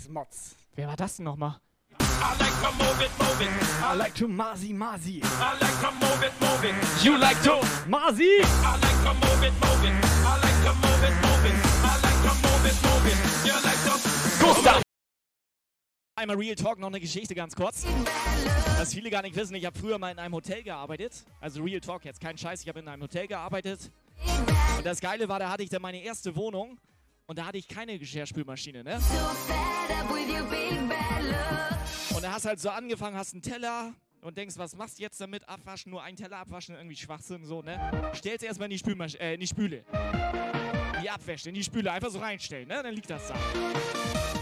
ist Mods. Wer war das denn nochmal? I like to move it, move it. I like to Masi Masi. I like to move it, move it. You like to... Masi! I like to move it, move it. I like to move it, move it. I like to move it, move it. You like to. Gustav! Einmal Real Talk, noch eine Geschichte ganz kurz. Was viele gar nicht wissen, ich habe früher mal in einem Hotel gearbeitet. Also Real Talk jetzt, kein Scheiß, ich habe in einem Hotel gearbeitet. Und das Geile war, da hatte ich dann meine erste Wohnung und da hatte ich keine Geschirrspülmaschine, ne? Und da hast halt so angefangen, hast einen Teller und denkst, was machst du jetzt damit? Abwaschen, nur einen Teller abwaschen, irgendwie Schwachsinn, so, ne? Stellst erstmal in die Spülmasch äh, in die Spüle. Die Abwäsche, in die Spüle, einfach so reinstellen, ne? Dann liegt das da.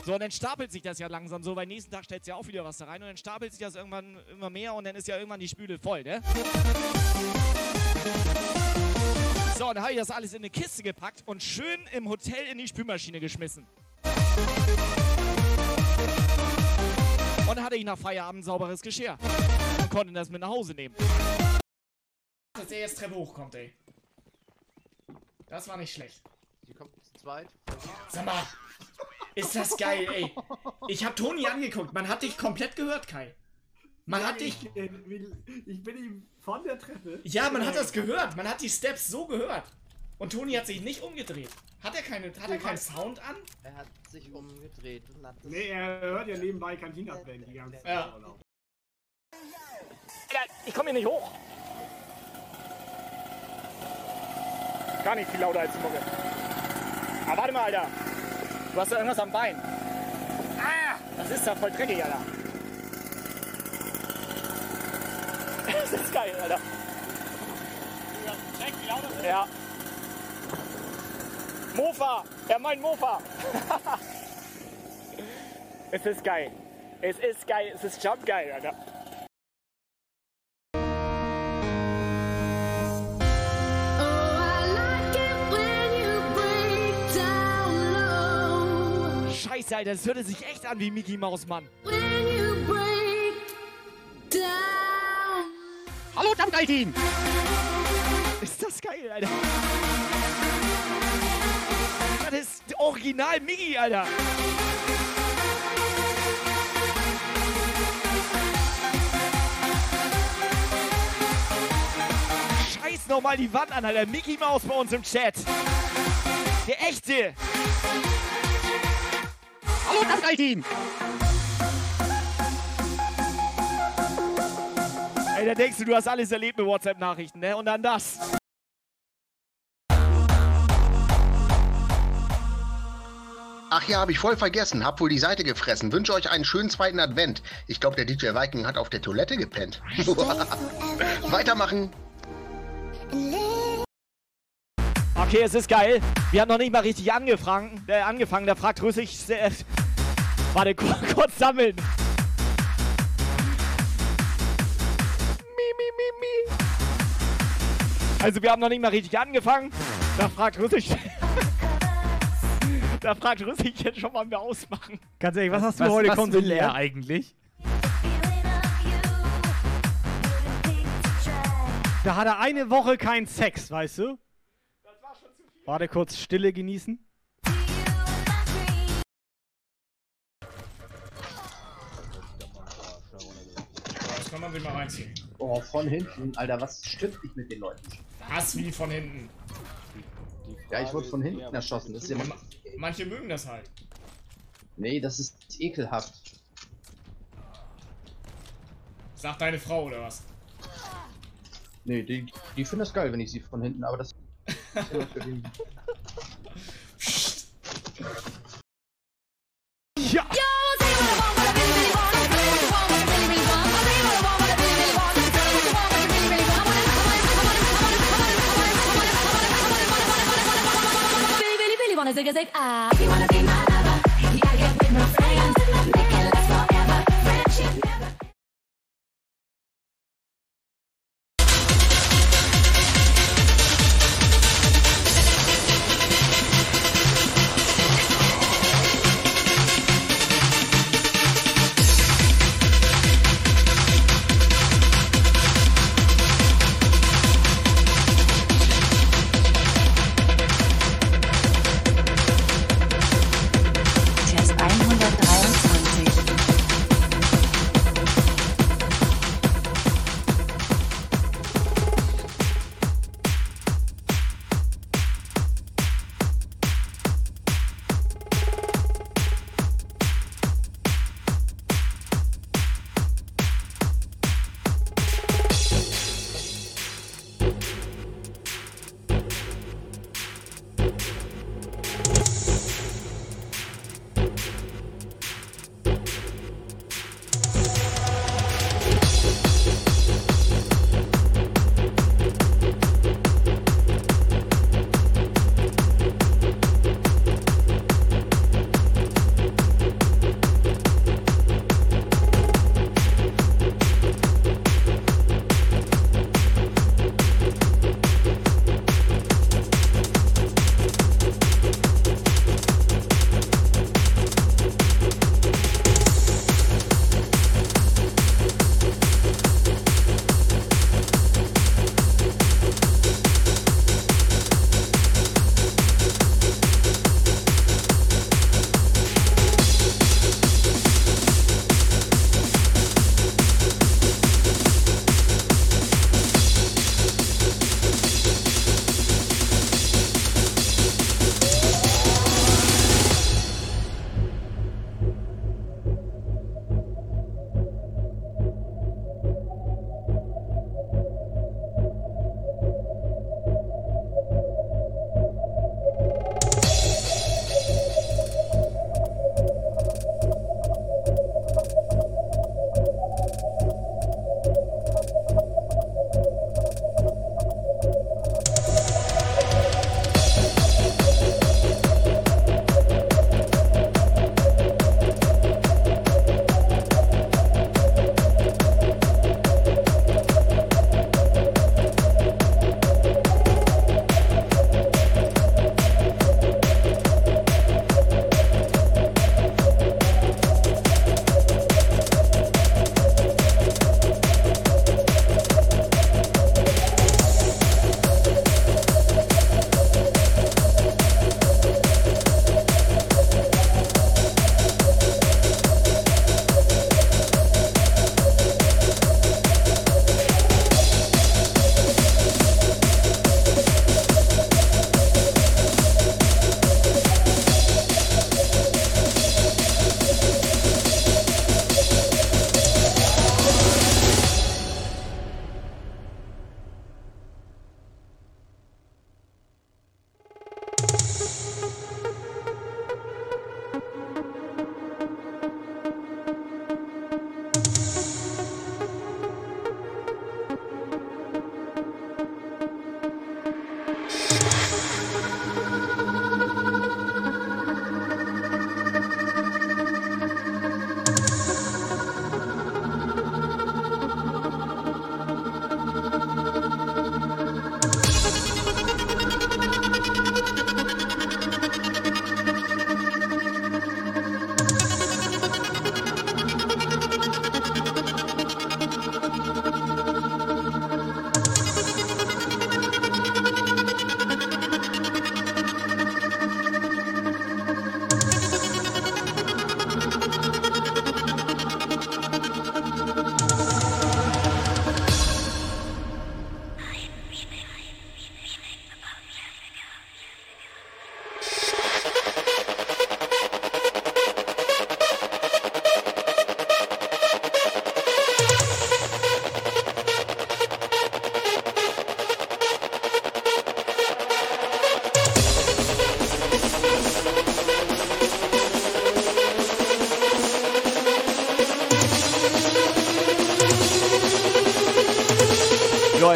So, und dann stapelt sich das ja langsam so, weil nächsten Tag stellst du ja auch wieder was da rein und dann stapelt sich das irgendwann immer mehr und dann ist ja irgendwann die Spüle voll, ne? So, und dann habe ich das alles in eine Kiste gepackt und schön im Hotel in die Spülmaschine geschmissen. Und dann hatte ich nach Feierabend sauberes Geschirr. Und konnte das mit nach Hause nehmen. Dass der jetzt Treppe hochkommt, ey. Das war nicht schlecht. Die kommt zu zweit. Sag mal, ist das geil, ey. Ich hab Toni angeguckt. Man hat dich komplett gehört, Kai. Man hat dich. Ich, ich bin ihm von der Treppe. Ja, man hat das gehört. Man hat die Steps so gehört. Und Toni hat sich nicht umgedreht. Hat er, keine, hat er keinen Sound an? Er hat sich umgedreht und hat das. Nee, er hört ja nebenbei Cantina-Band die ganze Zeit. Ja. Ich komme hier nicht hoch. Gar nicht viel lauter als die Mucke. Aber warte mal, Alter. Du hast da irgendwas am Bein. Ah, das ist ja voll dreckig, Alter. Das ist geil, Alter. Ja. Mofa! Er meint Mofa! es ist geil. Es ist geil. Es ist jump geil, Alter. Scheiße, Alter, das hörte sich echt an wie Mickey Maus, Mann. Hallo, Jumpgeil-Team! Ist das geil, Alter. Das ist original Mickey, Alter. Scheiß nochmal die Wand an, Alter. Mickey Maus bei uns im Chat. Der echte. Hallo, Jumpgeil-Team! Ey, da denkst du, du hast alles erlebt mit WhatsApp-Nachrichten, ne? Und dann das. Ach ja, habe ich voll vergessen. Hab wohl die Seite gefressen. Wünsche euch einen schönen zweiten Advent. Ich glaube, der DJ Viking hat auf der Toilette gepennt. Weitermachen. Okay, es ist geil. Wir haben noch nicht mal richtig angefangen. Äh, angefangen. Da fragt Rüssig. Warte, kur kurz sammeln. Mi, mi, mi, mi. Also, wir haben noch nicht mal richtig angefangen. Da fragt Rüssig. da fragt Rüssig jetzt schon mal, wir ausmachen. Ganz ehrlich, was, hast du Was, heute was will konsumiert? er eigentlich? Da hat er eine Woche keinen Sex, weißt du? Warte kurz, Stille genießen. Das kann man sich mal reinziehen. Oh, von hinten. Alter, was stimmt nicht mit den Leuten? Hass wie von hinten. Ja, ich wurde von hinten erschossen. Das ist ja. Manche mögen das halt. Nee, das ist ekelhaft. Sagt deine Frau oder was? Nee, die, die finden das geil, wenn ich sie von hinten, aber das. Ja! Wanna zig a zig ah. You wanna be my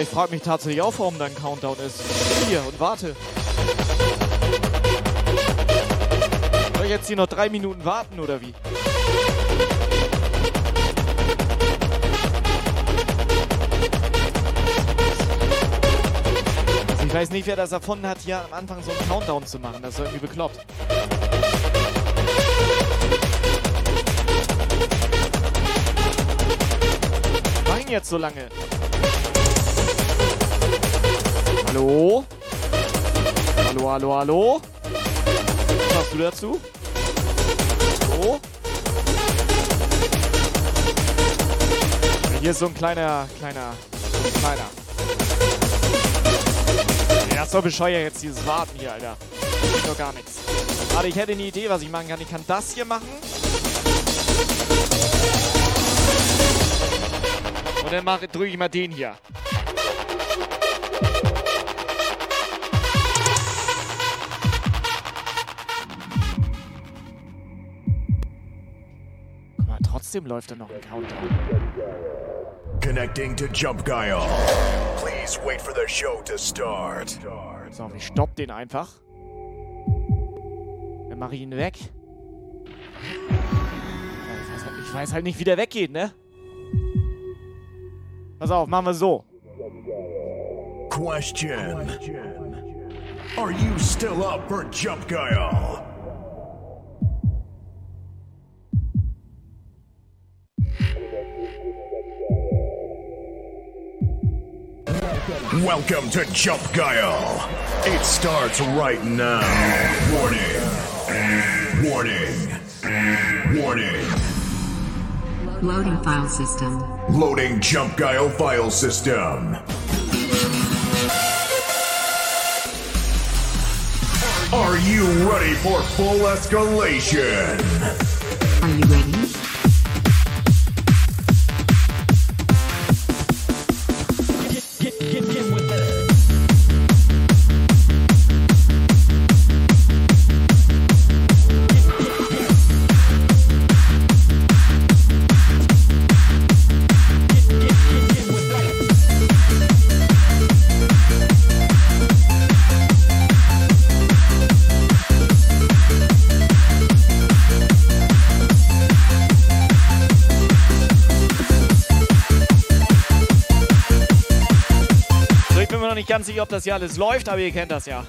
ich frage mich tatsächlich auch, warum dein Countdown ist. Hier und warte. Soll ich jetzt hier noch drei Minuten warten oder wie? Also ich weiß nicht, wer das erfunden hat, hier am Anfang so einen Countdown zu machen. Das ist irgendwie bekloppt. Warum jetzt so lange? Hallo? Hallo, hallo, hallo? Was sagst du dazu? So? Hier ist so ein kleiner, kleiner, so ein kleiner. Ja, doch bescheuert jetzt, dieses Warten hier, Alter. Das geht doch gar nichts. Warte, ich hätte eine Idee, was ich machen kann. Ich kann das hier machen. Und dann drücke ich mal den hier. Trotzdem läuft da noch ein Countdown. Connecting to Jump Guile. Please wait for the show to start. So, ich stopp den einfach. Dann mache ich ihn weg. Ich weiß, halt, ich weiß halt nicht, wie der weggeht, ne? Pass auf, machen wir so. Question. Are you still up for Jump Guile? Welcome to Jump Guile. It starts right now. Warning. Warning. Warning. Loading file system. Loading Jump Guile file system. Are you ready for full escalation? Are you ready? Ganz sicher, ob das hier alles läuft, aber ihr kennt das ja.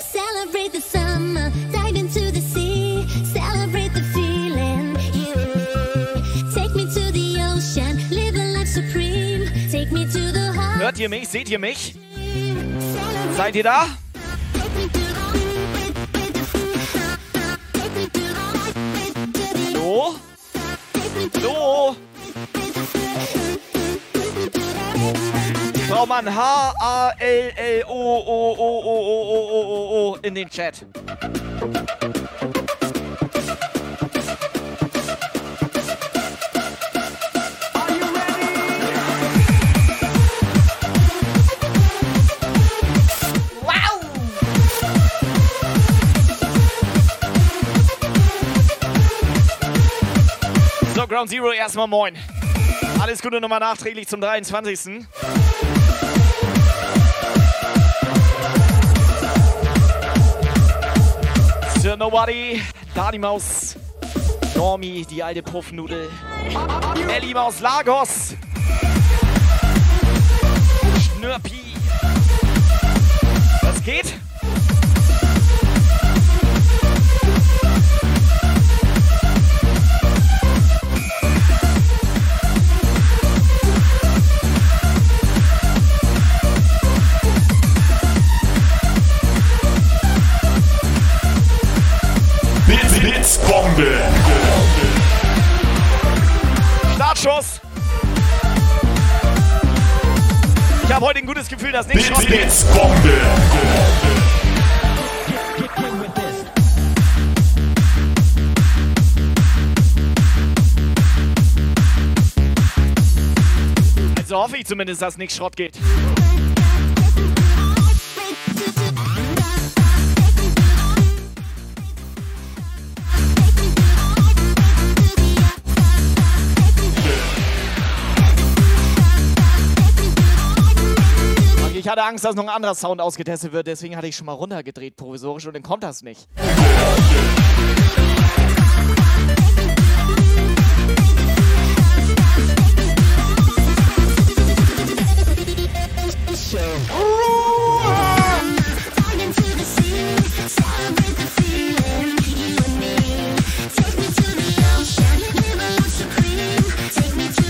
Celebrate the summer, dive into the sea, celebrate the feeling. Yeah. Take me to the ocean, live a life supreme. Take me to the heart. Hört ihr mich? Seht ihr mich? Seid ihr da? Hallo? Hallo? Mal ein H-A-L-L-O-O-O-O-O-O-O in den Chat. Ground Zero erstmal moin. Alles Gute nochmal nachträglich zum 23. Sir Nobody, Dani Maus, Normi, die alte Puffnudel, Ellie Maus Lagos, Schnürpi. Was geht? Startschuss! Ich habe heute ein gutes Gefühl, dass nichts Schrott geht. Bombe. Also hoffe ich zumindest, dass nichts Schrott geht. Hatte Angst, dass noch ein anderer Sound ausgetestet wird, deswegen hatte ich schon mal runtergedreht provisorisch und dann kommt das nicht.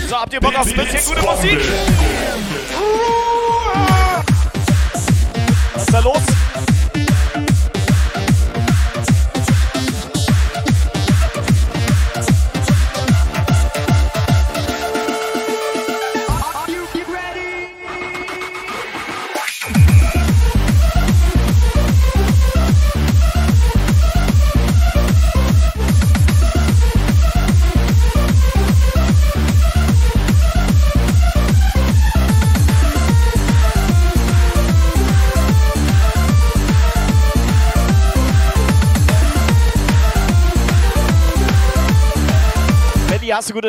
So, habt ihr Bock auf ein bisschen gute Musik?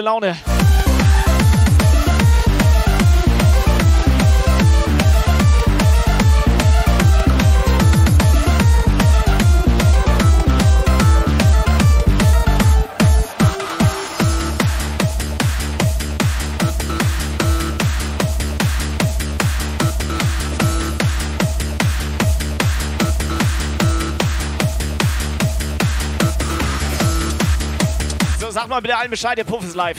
Laune? Bitte allen Bescheid, der Puff ist live.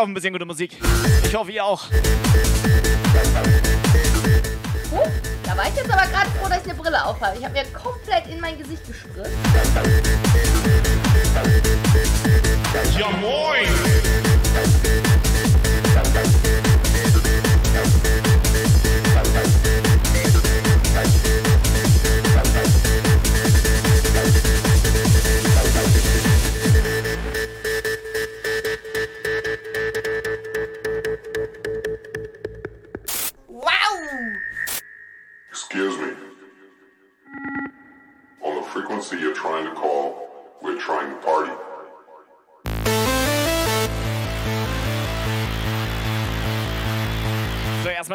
Auf ein bisschen gute Musik. Ich hoffe, ihr auch. Huh, da war ich jetzt aber gerade froh, dass ich eine Brille aufhabe. Ich habe mir komplett in mein Gesicht gespritzt. Ja moin!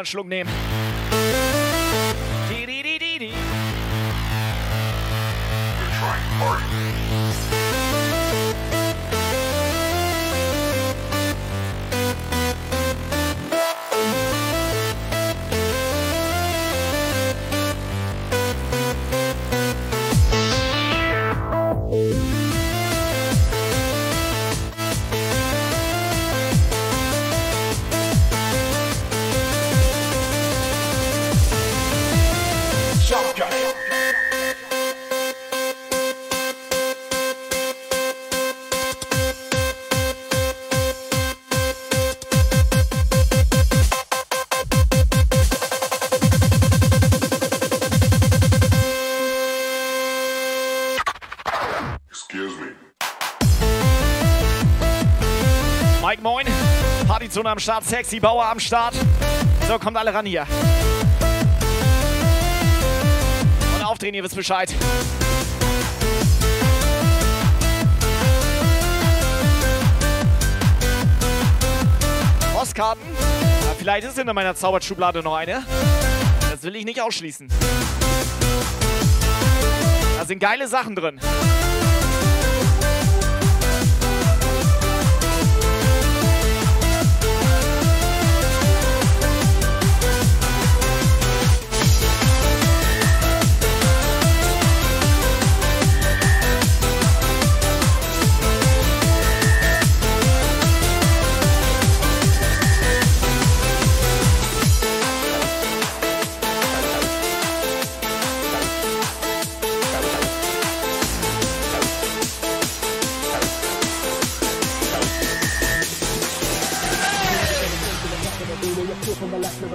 Einen Schluck nehmen. Am Start, Sexy Bauer am Start. So, kommt alle ran hier. Und aufdrehen, ihr wisst Bescheid. Postkarten? Ja, vielleicht ist in meiner Zauberschublade noch eine. Das will ich nicht ausschließen. sind geile Sachen drin.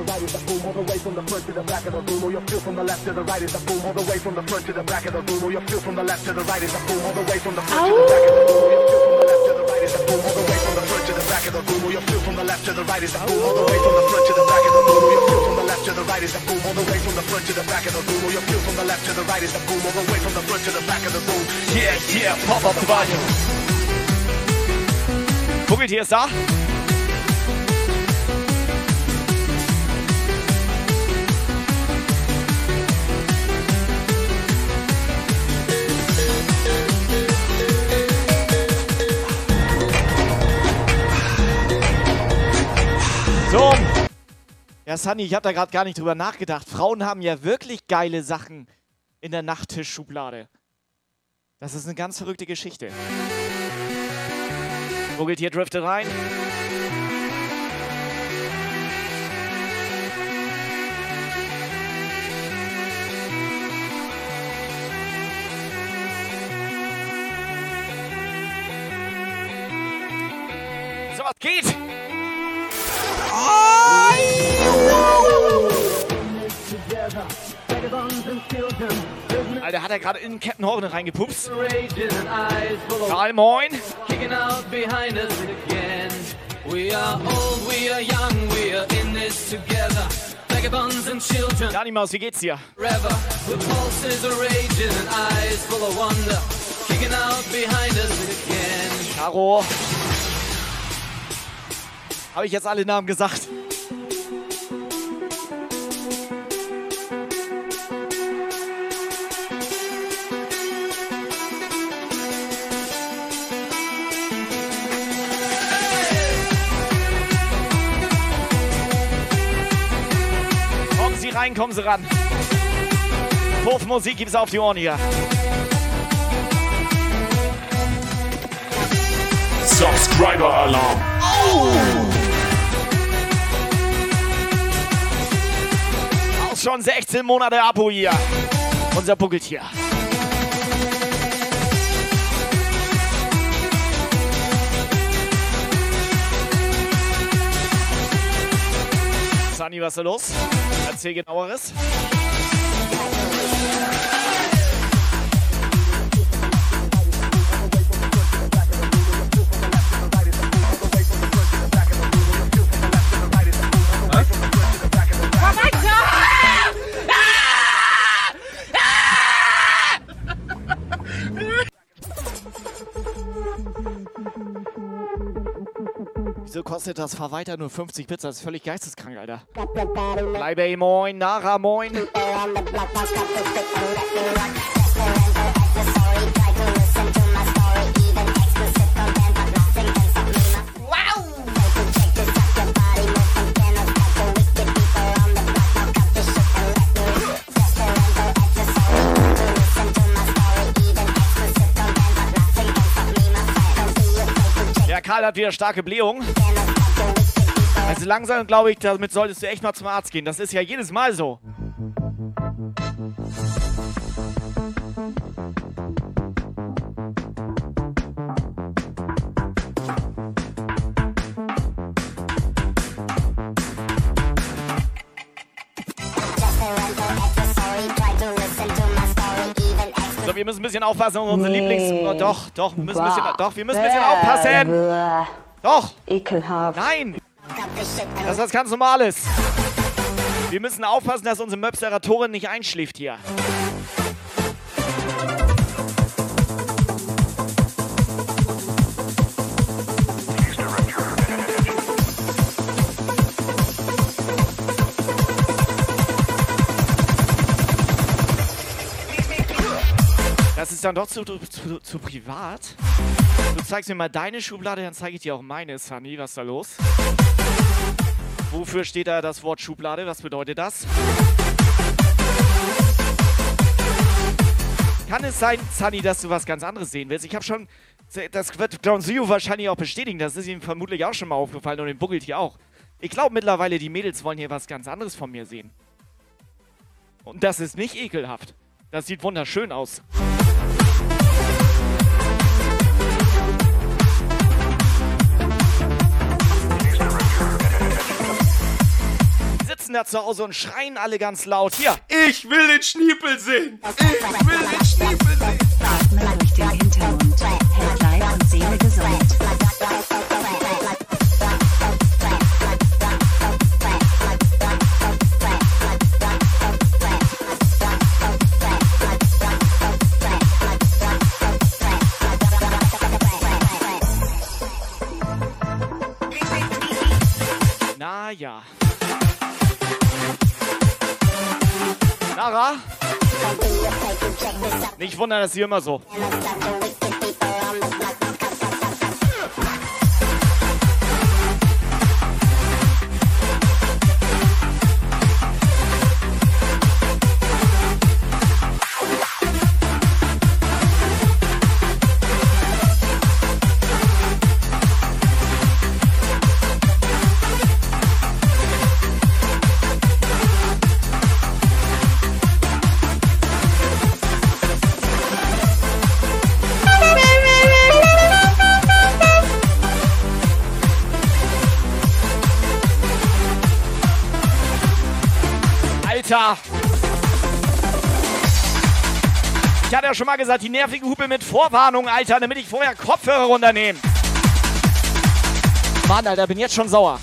The right is the boom, all the way from the front to the back of the room. Or you feel from the left to the right is the boom, all the way from the front to the back of the room. Or you feel from the left to the right is the boom, all the way from the front to the back of the room. Or you feel from the left to the right is the boom, all the way from the front to the back of the room. Or you feel from the left to the right is the boom, all the way from the front to the back of the room. Or you feel from the left to the right is the boom, all the way from the front to the back of the room. Or you feel from the left to the right is the boom, all the way from the front to the back of the room. Yeah, yeah, pop up the volume. Vogeltier ist So. Ja, Sunny, ich habe da gerade gar nicht drüber nachgedacht. Frauen haben ja wirklich geile Sachen in der Nachttischschublade. Das ist eine ganz verrückte Geschichte. Vogeltier driftet rein. So, was geht? Alter, hat er gerade in den Kettenhorn reingepupst? Karl, moin. Dani Maus, wie geht's dir? Forever. Habe ich jetzt alle Namen gesagt? Kommen Sie rein, kommen Sie ran. Puffmusik gibt's auf die Ohren hier. Subscriber Alarm. Auch schon 16 Monate Abo hier. Unser Puckeltier. Sunny, was ist da los? Erzähl genaueres. Kostet das weiter nur 50 Bits? Das ist völlig geisteskrank, Alter. Bleibe moin, Nara moin. Karl hat wieder starke Blähung. Also langsam glaube ich, damit solltest du echt mal zum Arzt gehen. Das ist ja jedes Mal so. So, wir müssen ein bisschen aufpassen auf unsere Lieblings... Oh, doch, doch, wir müssen ein bisschen, doch, wir müssen ein bisschen aufpassen. Doch. Ekelhaft. Nein. Das ist was ganz Normales. Wir müssen aufpassen, dass unsere Möpseratorin nicht einschläft hier. Das ist dann doch zu, zu, zu privat. Du zeigst mir mal deine Schublade, dann zeige ich dir auch meine, Sunny. Was ist da los? Wofür steht da das Wort Schublade? Was bedeutet das? Kann es sein, Sunny, dass du was ganz anderes sehen willst? Ich habe schon, das wird Glanzio wahrscheinlich auch bestätigen, das ist ihm vermutlich auch schon mal aufgefallen und dem buggelt hier auch. Ich glaube mittlerweile, die Mädels wollen hier was ganz anderes von mir sehen. Und das ist nicht ekelhaft. Das sieht wunderschön aus. Sitzen da zu Hause und schreien alle ganz laut. Hier, ich will den Schniepel sehen. Ich will den Schniepel sehen. Atme durch den Hintermund. Hält Leib und Seele gesund. Na ja. Lara? Nicht wundern, dass sie immer so. Ja schon mal gesagt, die nervige Hupe mit Vorwarnung, Alter, damit ich vorher Kopfhörer runternehme. Mann, Alter, bin jetzt schon sauer.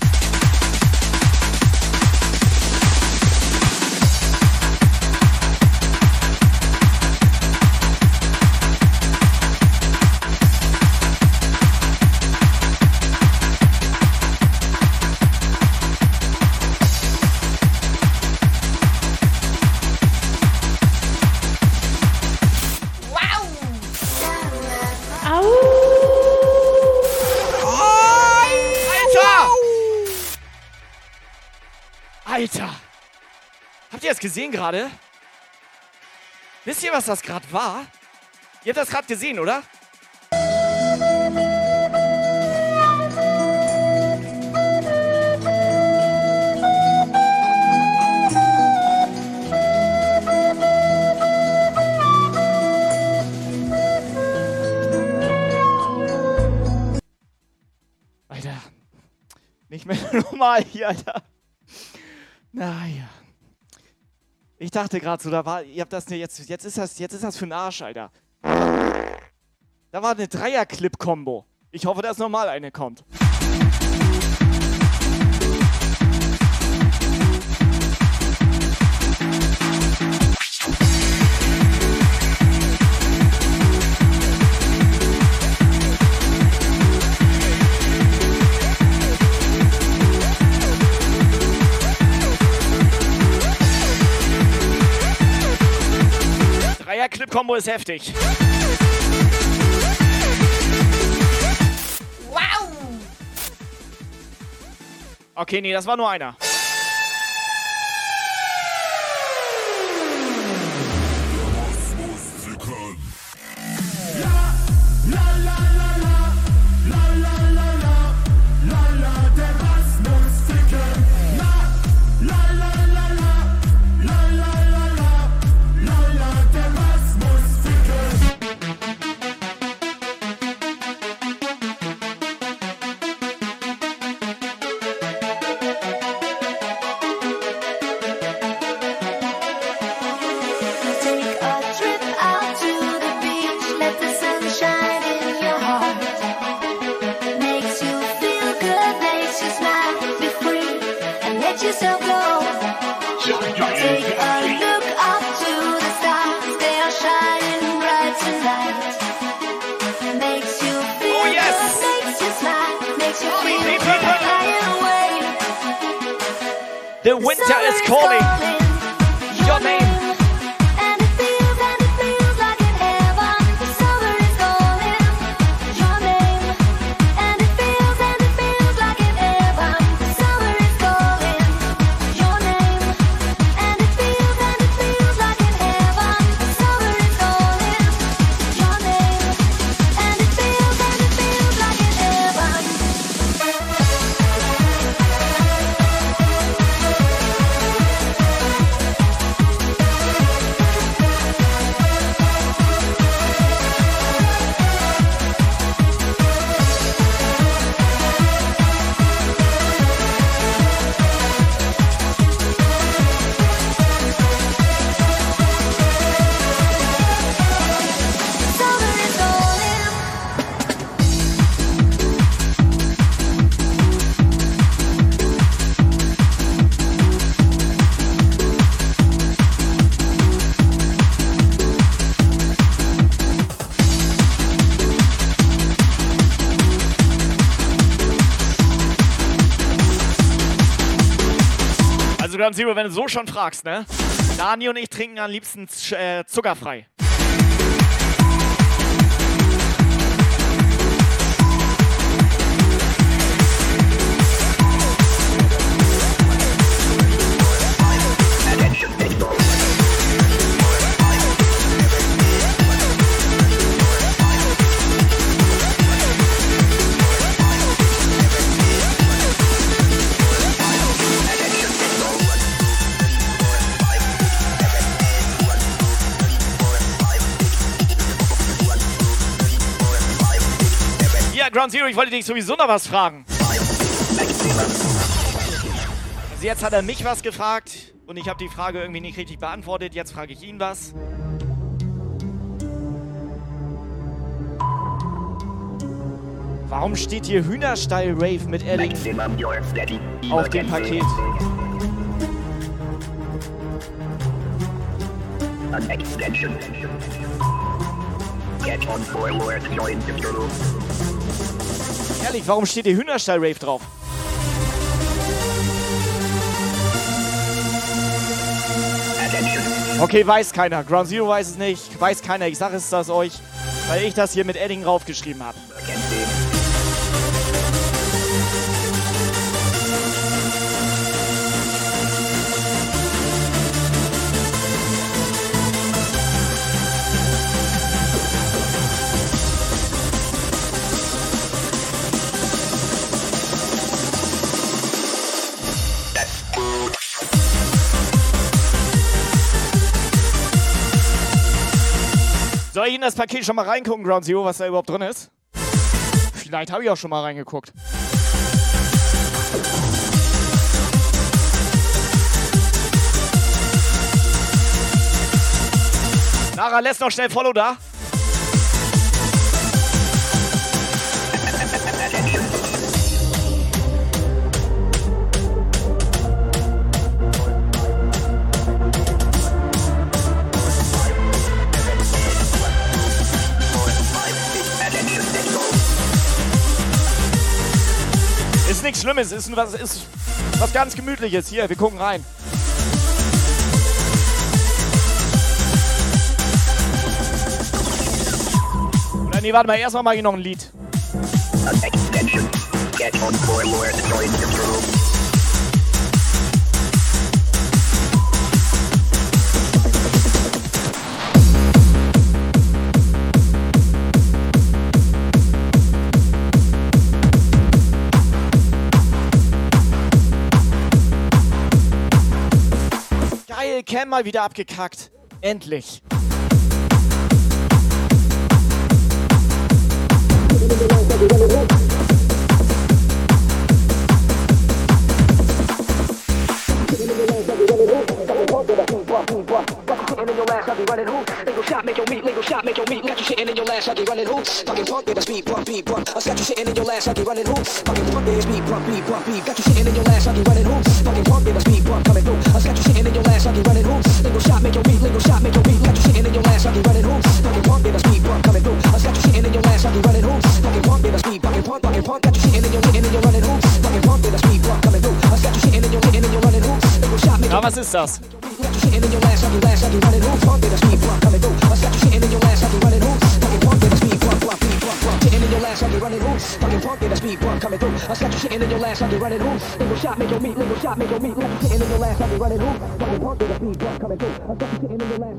Das gesehen gerade? Wisst ihr, was das gerade war? Ihr habt das gerade gesehen, oder? Alter. Nicht mehr normal hier, Alter. Naja. Ich dachte gerade so, da war, ihr habt das ne, jetzt, jetzt ist das, jetzt ist das für ein Arsch, Alter. Da war eine Dreier-Clip-Kombo. Ich hoffe, dass nochmal eine kommt. Dreier-Clip-Kombo ist heftig. Wow! Okay, nee, das war nur einer. The winter is calling. Zero, wenn du so schon fragst, ne? Dani und ich trinken am liebsten äh, zuckerfrei. Ground Zero, ich wollte dich sowieso noch was fragen. Also jetzt hat er mich was gefragt und ich habe die Frage irgendwie nicht richtig beantwortet. Jetzt frage ich ihn was. Warum steht hier Hühnerstall Rave mit Edding auf dem Paket? An extension. Get on forward, join the group. Ehrlich, warum steht hier Hühnerstall Rave drauf? Okay, weiß keiner. Ground Zero weiß es nicht. Weiß keiner. Ich sage es das euch, weil ich das hier mit Edding raufgeschrieben habe. Ich in das Paket schon mal reingucken, Ground Zero, was da überhaupt drin ist? Vielleicht habe ich auch schon mal reingeguckt. Nara lässt noch schnell Follow da. Nichts Schlimmes, ist was, ist was ganz Gemütliches. Hier, wir gucken rein. Oder nee, warte mal, erstmal mache ich noch ein Lied. An extension. Get on forward, join the group. Cam mal wieder abgekackt. Endlich. Running hoops. Shot, make your meat, lingo shot, make your meat. Got you sitting in your ass, I'll be running hoops. Fucking punk, speed bump, beat bump. I got you sitting in your ass, I'll be running hoops. Fucking punk, with a speed bump, beat bump. Got you sitting in your ass, I'll be running hoops. Fucking ass.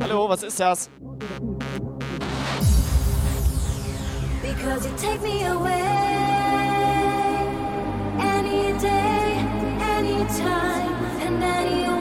Hallo, was ist das? Because you take me away any day, any time, and anywhere.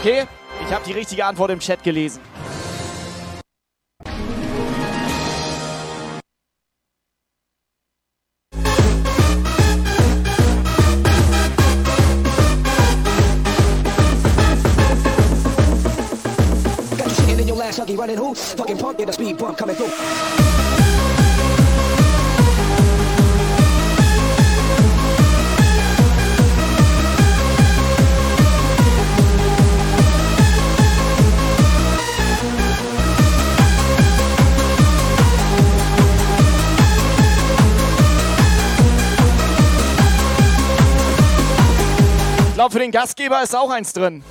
Okay, ich habe die richtige Antwort im Chat gelesen. Gastgeber ist auch eins drin.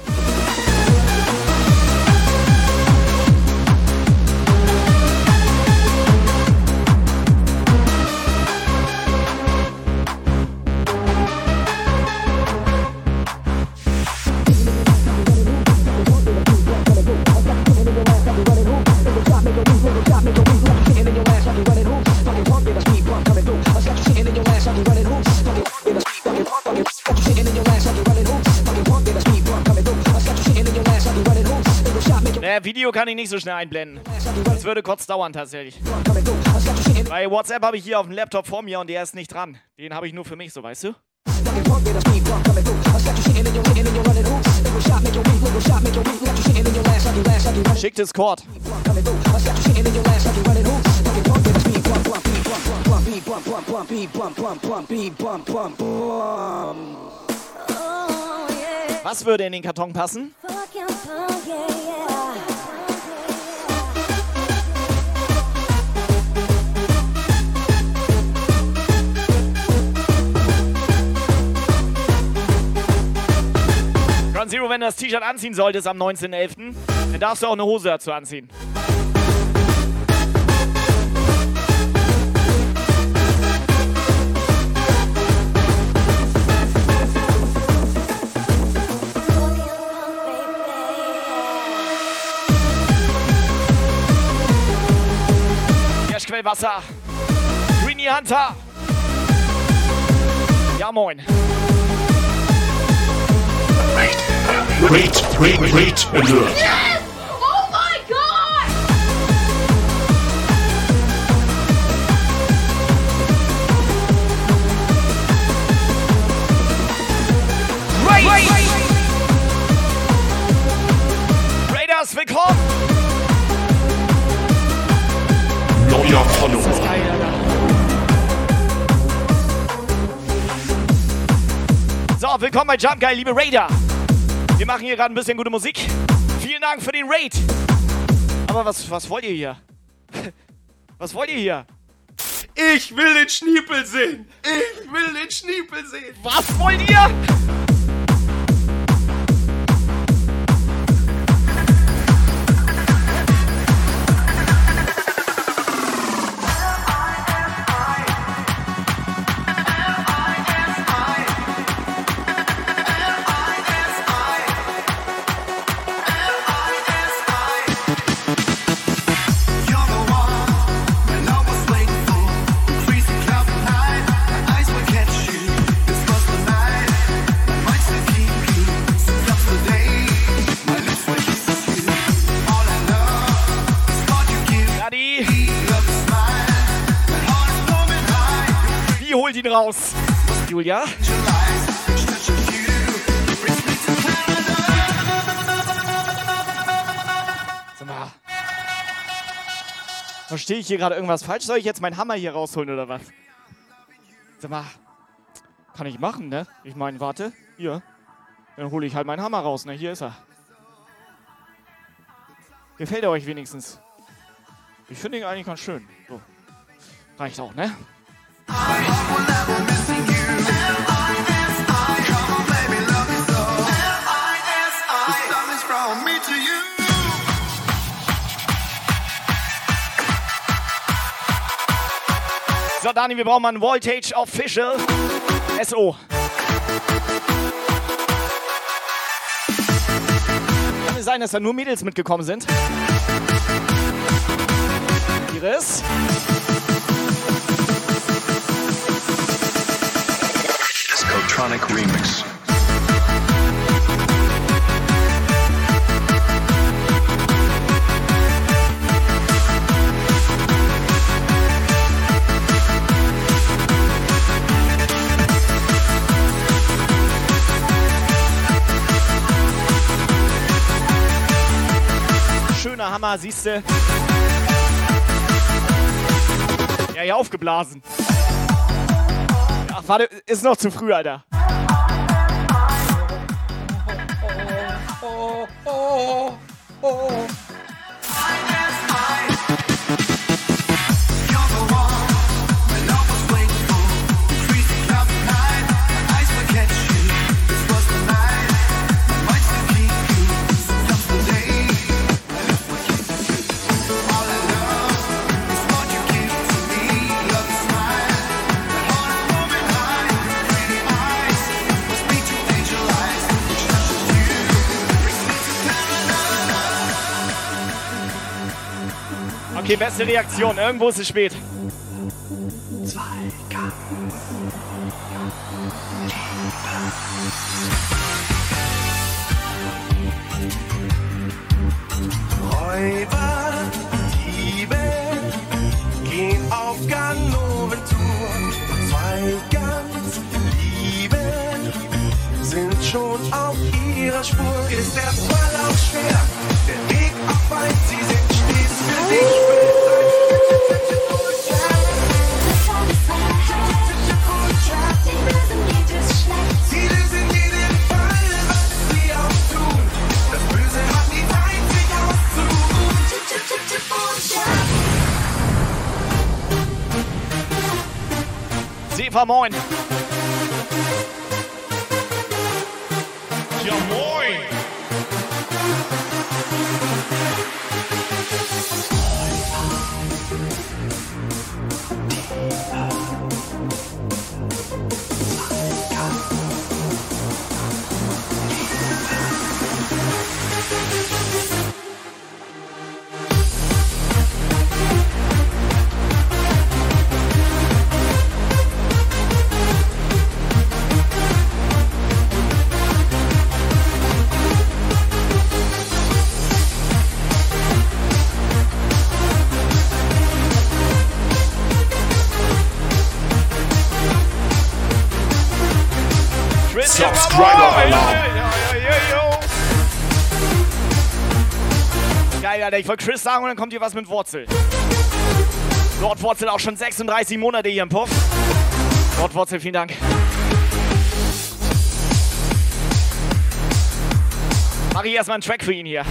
Video kann ich nicht so schnell einblenden. Das würde kurz dauern tatsächlich. Bei WhatsApp habe ich hier auf dem Laptop vor mir und der ist nicht dran. Den habe ich nur für mich, so weißt du? Schick Discord. Was würde in den Karton passen? Ground Zero, wenn du das T-Shirt anziehen solltest am 19.11., dann darfst du auch eine Hose dazu anziehen. Quellwasser. Greenie Hunter. Ja, moin. Great, great, great alert. Yes! Oh my god! Raiders! Raiders, willkommen! Neuer Follower. So, willkommen bei Jump Guy, liebe Raider. Wir machen hier gerade ein bisschen gute Musik. Vielen Dank für den Raid. Aber was, was wollt ihr hier? Was wollt ihr hier? Ich will den Schniepel sehen. Ich will den Schniepel sehen. Was wollt ihr? Raus? Julia? Verstehe ich hier gerade irgendwas falsch? Soll ich jetzt meinen Hammer hier rausholen oder was? Sag mal. Kann ich machen, ne? Ich meine, warte. Hier. Dann hole ich halt meinen Hammer raus, ne? Hier ist er. Gefällt er euch wenigstens? Ich finde ihn eigentlich ganz schön. So. Reicht auch, ne? So, Dani, wir brauchen mal ein Voltage Official. SO. Kann es sein, dass da nur Mädels mitgekommen sind? Iris? Discotronic Remix. Schöner Hammer siehste. Ja, ja, aufgeblasen. Ach, warte, ist noch zu früh, Alter. Oh, oh, oh. Okay, beste Reaktion. Irgendwo ist es spät. Räuber, Diebe, gehen auf Ganoventour. Zwei ganz Liebe sind schon auf ihrer Spur. Ist der Fall Sefa, moin. Alter. Ich wollte Chris sagen und dann kommt hier was mit Wurzel. Wortwurzel auch schon 36 Monate hier im Puff. Wortwurzel, vielen Dank. Mach ich erstmal einen Track für ihn hier.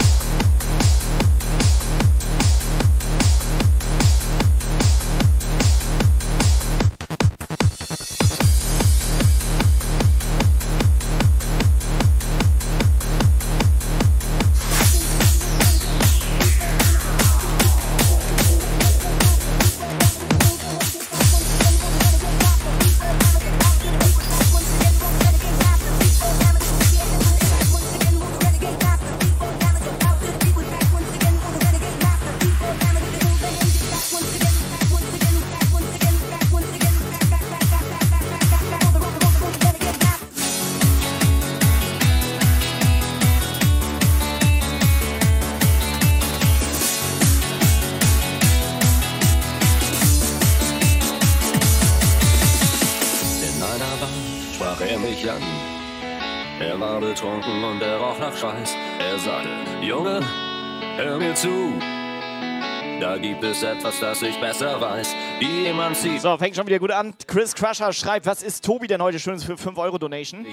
Es etwas, das ich besser weiß. Wie jemand sieht. So, fängt schon wieder gut an. Chris Crusher schreibt, was ist Tobi denn heute Schönes für 5 Euro Donation?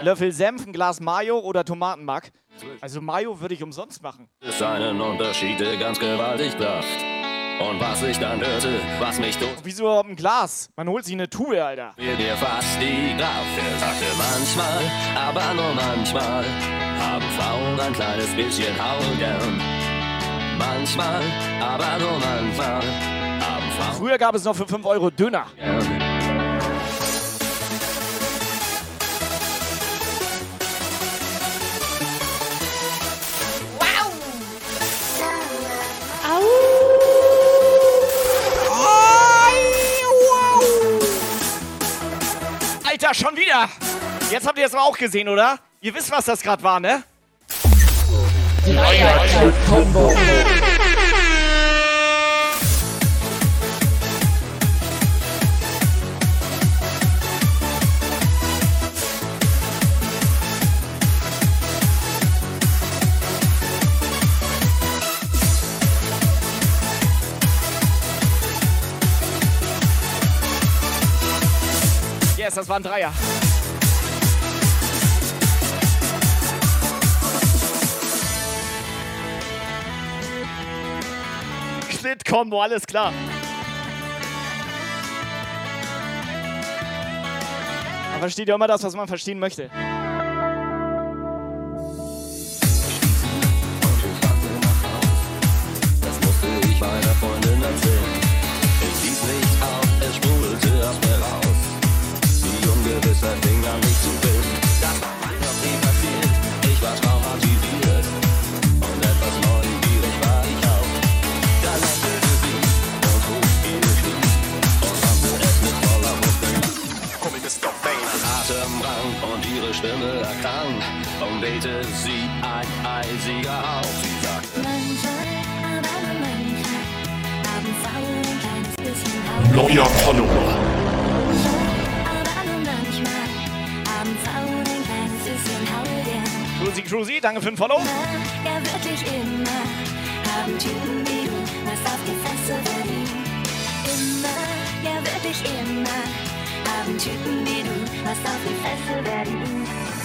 Löffel Senf, ein Glas Mayo oder Tomatenmark? Also Mayo würde ich umsonst machen. Es einen Unterschied, der ganz gewaltig blafft. Und was ich dann hörte, was mich tot Wieso überhaupt ein Glas? Man holt sich eine Tube, Alter. mir dir fast die Kraft. Er sagte manchmal, aber nur manchmal, haben Frauen ein kleines bisschen Haul gern. Manchmal, aber nur manchmal, Früher gab es noch für 5 Euro Döner. gern. Alter, schon wieder! Jetzt habt ihr es aber auch gesehen, oder? Ihr wisst, was das gerade war, ne? Dreierclub-Kombo. Das war ein Dreier. Schnittkombo, alles klar. Man versteht ja immer das, was man verstehen möchte. Das musste ich meiner Freundin erzählen. Es ließ nicht auf, es sprudelte aus mir raus. Die Ungewissheit fing an mich zu Erkrank. Und wehte sie ein eisiger Hauch. Sie sagte, Neuer Follower. Cruzy Cruzy, danke für den Follow. Ja, wirklich immer haben Typen wie du was auf die Fresse verdient. Immer, ja, wirklich immer haben Typen wie du was auf die Fresse verdient.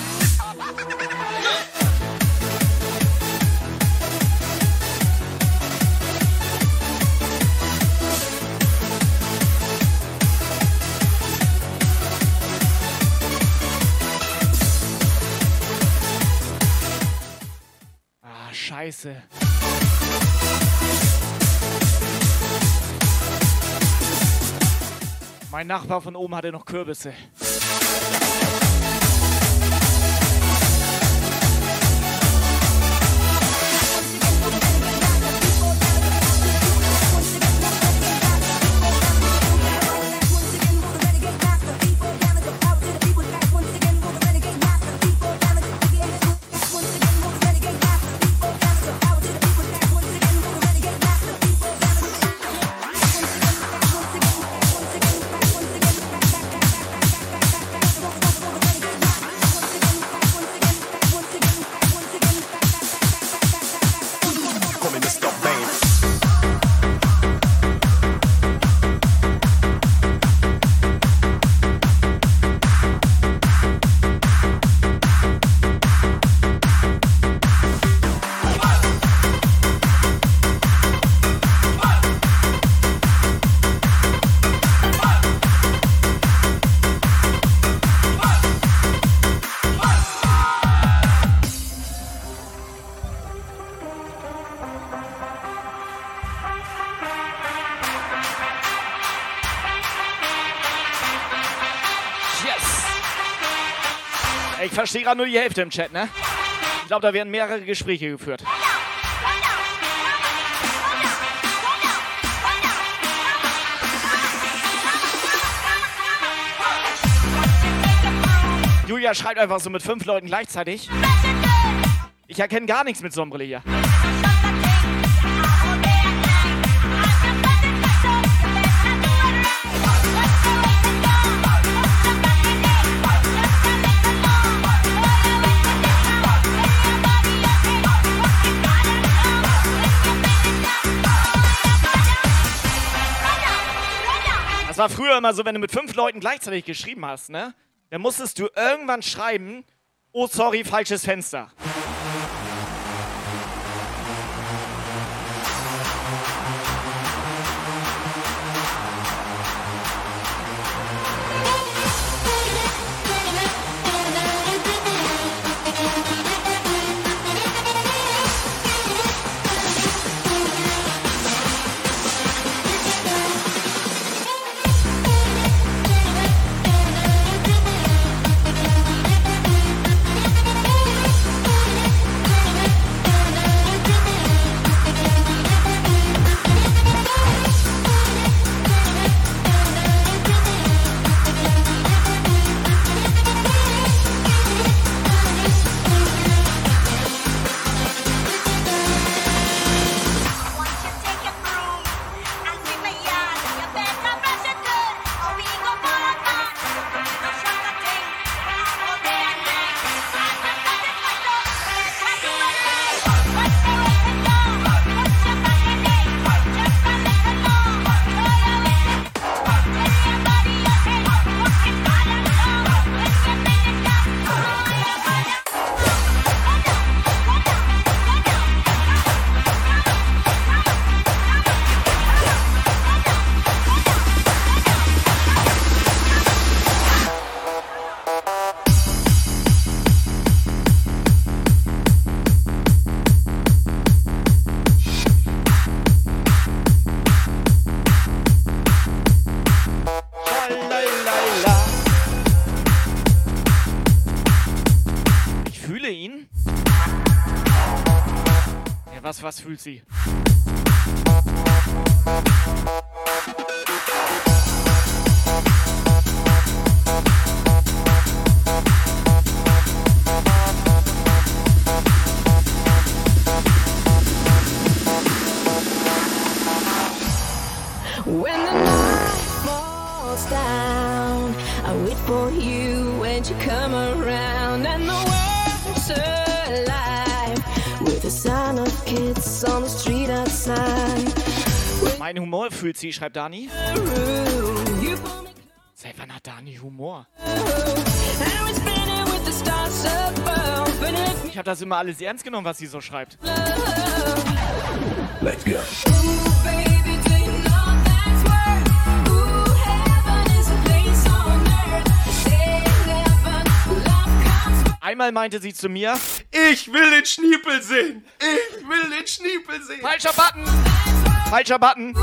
Ah, scheiße. Mein Nachbar von oben hatte noch Kürbisse. Ich verstehe gerade nur die Hälfte im Chat, ne? Ich glaube, da werden mehrere Gespräche geführt. Julia schreibt einfach so mit fünf Leuten gleichzeitig. Ich erkenne gar nichts mit Sonnenbrille hier. War früher immer so, wenn du mit fünf Leuten gleichzeitig geschrieben hast, ne? Dann musstest du irgendwann schreiben, oh sorry, falsches Fenster. Was, fühlt sie? Fühlt sie, schreibt Dani. Seit wann hat Dani Humor? Ich habe das immer alles ernst genommen, was sie so schreibt. Let's go. Einmal meinte sie zu mir, Ich will den Schniepel sehen. Ich will den Schniepel sehen. falscher Button! Falscher Button!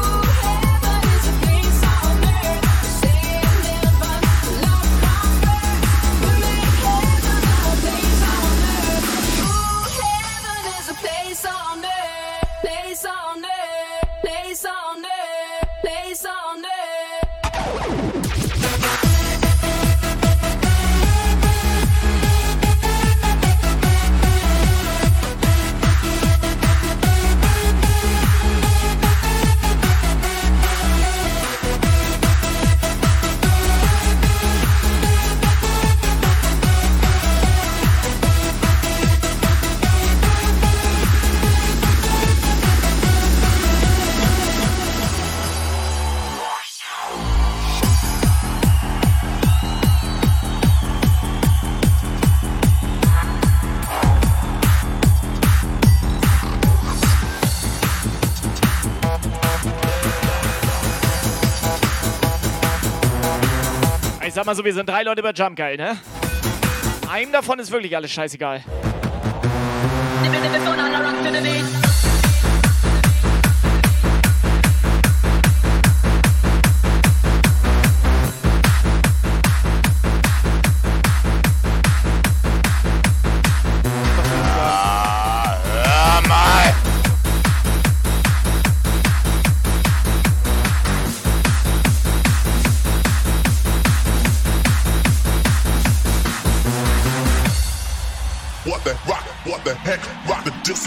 Mal so, wir sind drei Leute bei Jump Geil, ne? Einem davon ist wirklich alles scheißegal.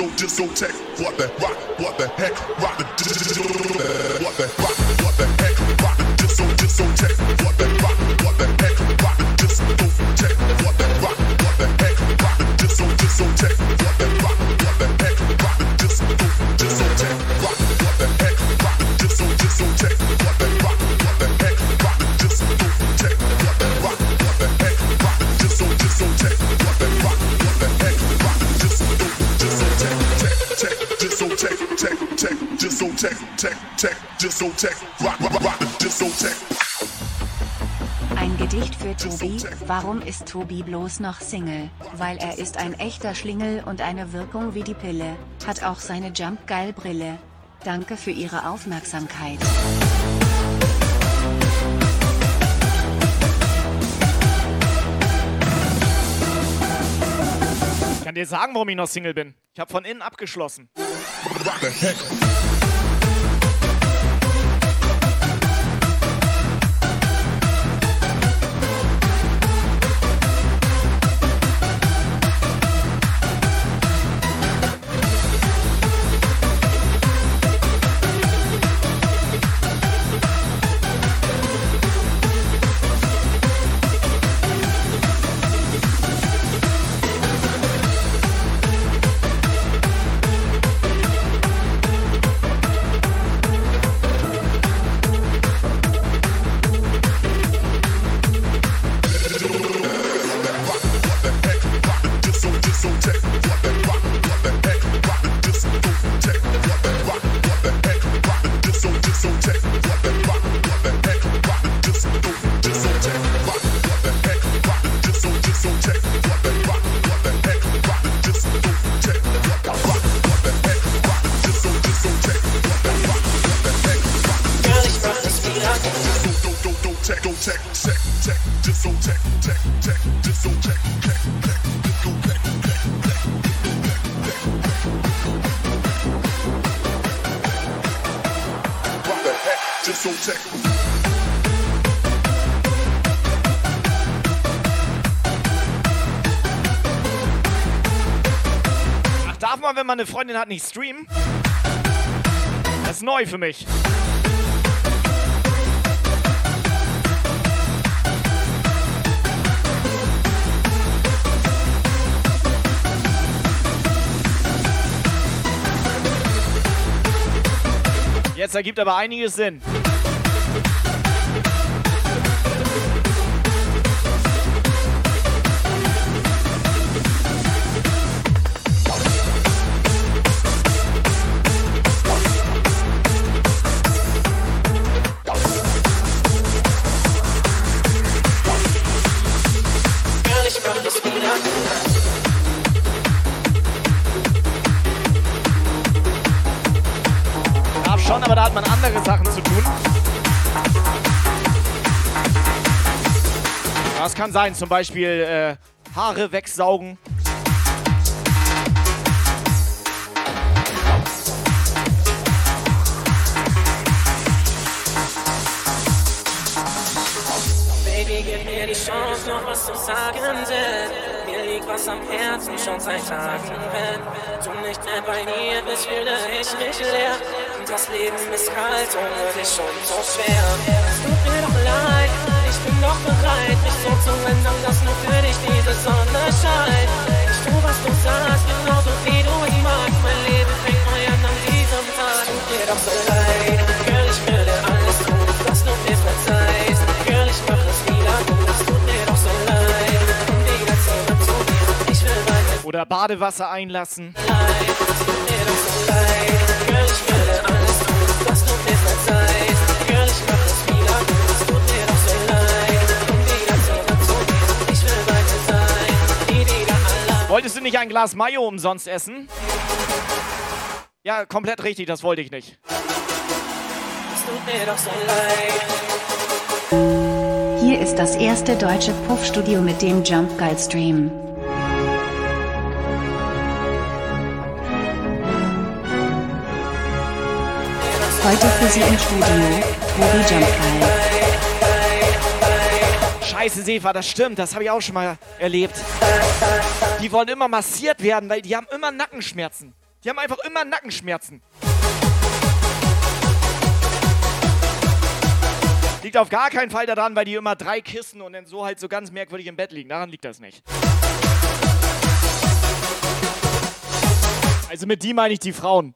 Disco, disco tech. What the rock? What the heck? Rock the. What the rock? Ein Gedicht für Tobi. Warum ist Tobi bloß noch Single? Weil er ist ein echter Schlingel und eine Wirkung wie die Pille. Hat auch seine Jump-Geil-Brille. Danke für Ihre Aufmerksamkeit. Ich kann dir sagen, warum ich noch Single bin. Ich habe von innen abgeschlossen. Man, eine Freundin hat, nicht streamen? Das ist neu für mich. Jetzt ergibt aber einiges Sinn. Kann sein, zum Beispiel äh, Haare wegsaugen. Baby, gib mir die Chance, noch was zu sagen, denn mir liegt was am Herzen schon seit Tagen. Wenn du nicht mehr bei mir bist, fühle ich mich leer. Und das Leben ist kalt ohne dich schon so schwer. Es tut mir doch leid, bin doch bereit, mich so zu ändern, dass nur für dich diese Sonne scheint. Ich tu, was du sagst, genauso wie du ihn magst. Mein Leben fängt neu an an diesem Tag. Es tut mir doch so leid, Girl, ich würde alles tun, was du mir verzeihst. Girl, ich mach es wieder gut, es tut mir doch so leid. Komm wieder zurück zu mir, ich will weiter Oder Badewasser einlassen. leid. Es tut mir doch so leid. Girl, ich würde alles tun, was du mir verzeihst. Wolltest du nicht ein Glas Mayo umsonst essen? Ja, komplett richtig, das wollte ich nicht. Hier ist das erste deutsche Puffstudio mit dem Jump Guide Stream. Heute für Sie im Studio, Tobi Jump Guide. Scheiße, Sefa, das stimmt, das habe ich auch schon mal erlebt. Die wollen immer massiert werden, weil die haben immer Nackenschmerzen. Die haben einfach immer Nackenschmerzen. Liegt auf gar keinen Fall daran, weil die immer drei Kissen und dann so halt so ganz merkwürdig im Bett liegen. Daran liegt das nicht. Also mit die meine ich die Frauen.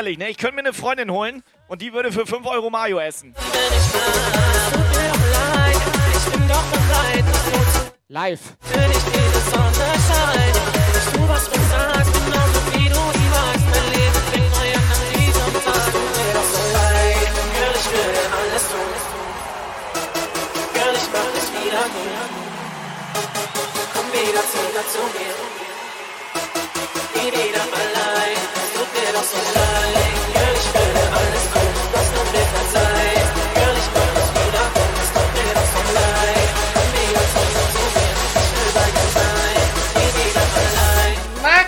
Ehrlich, ne, ich könnte mir eine Freundin holen und die würde für 5 Euro Mayo essen. Live. Komm wieder zu zu mir. Nie wieder allein. Ich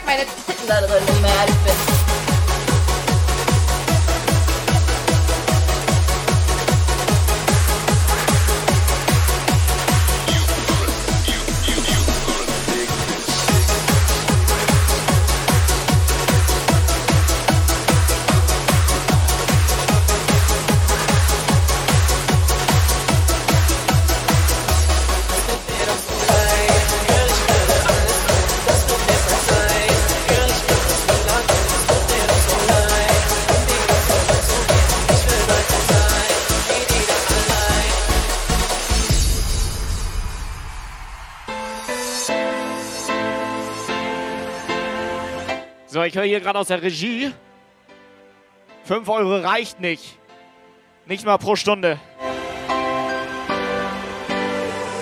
meine Titten da drin, wenn ich mal ehrlich bin. Ich höre hier gerade aus der Regie. 5 Euro reicht nicht. Nicht mal pro Stunde.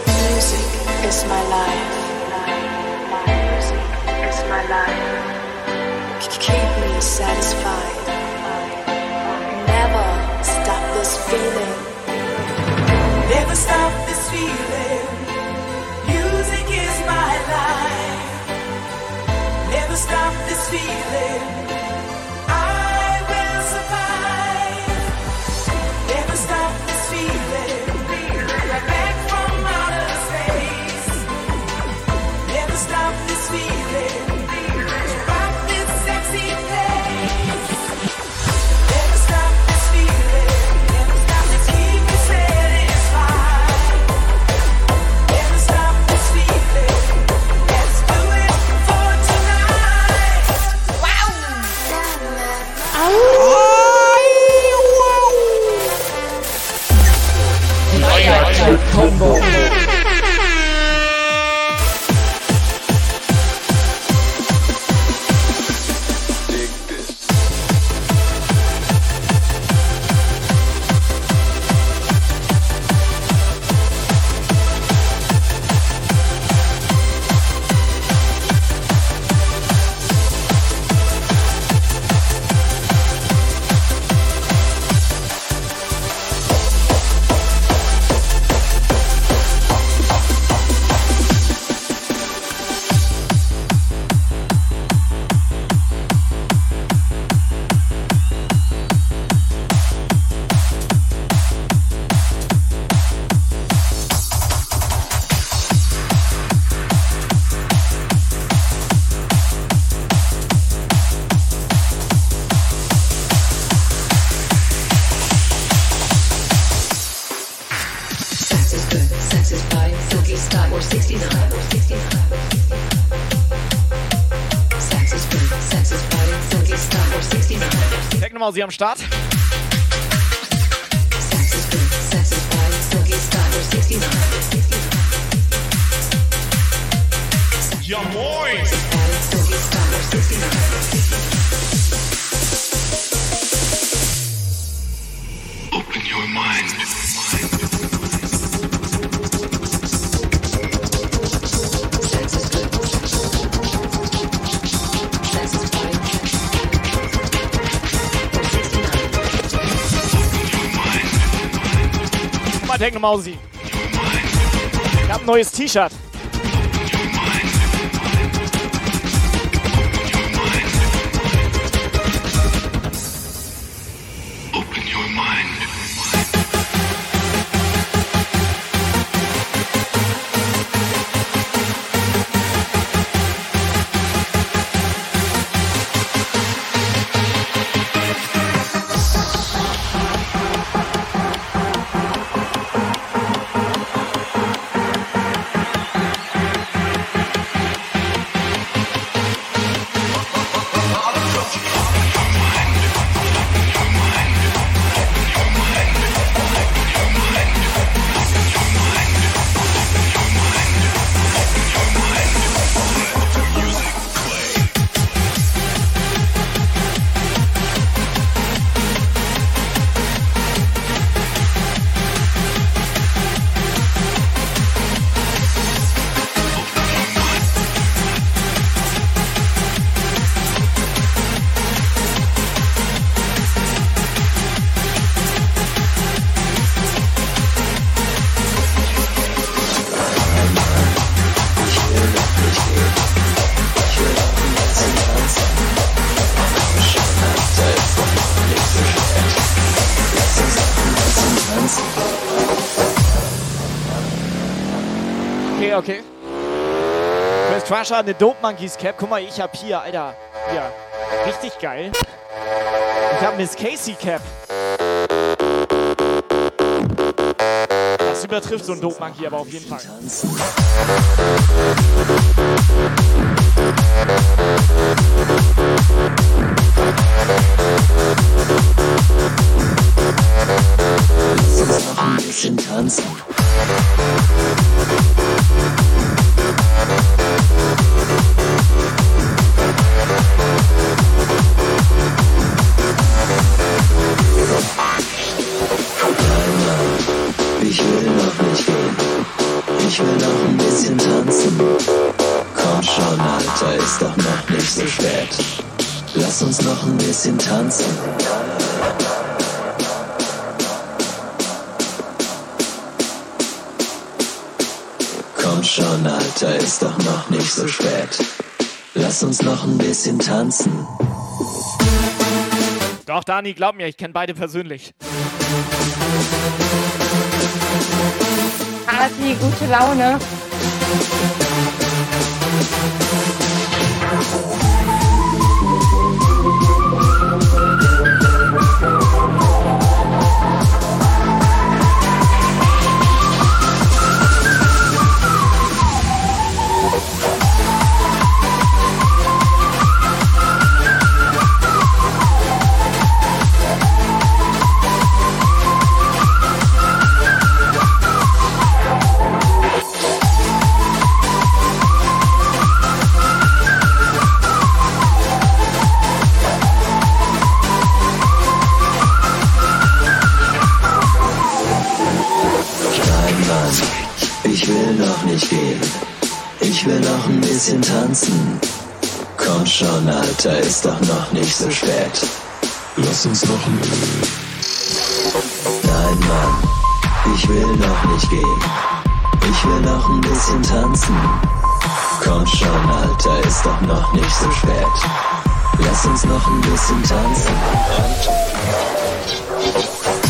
Music is my life. Music is my life. Keep me satisfied. Never stop this feeling. Never stop this feeling. Feeling. Sex style or 69. Ja moin! Technomausi. Ich hab ein neues T-Shirt. Crusher, eine Dope Monkeys Cap. Guck mal, ich hab hier, Alter. Hier. Richtig geil. Ich hab Miss Casey Cap. Das übertrifft so ein Dope Monkey aber auf jeden Fall. Lass uns noch ein bisschen tanzen. Doch, Dani, glaub mir, ich kenne beide persönlich. Party, gute Laune. Alter, ist doch noch nicht so spät. Lass uns noch ein... Nein, Mann, ich will noch nicht gehen. Ich will noch ein bisschen tanzen. Komm schon, Alter, ist doch noch nicht so spät. Lass uns noch ein bisschen tanzen. Es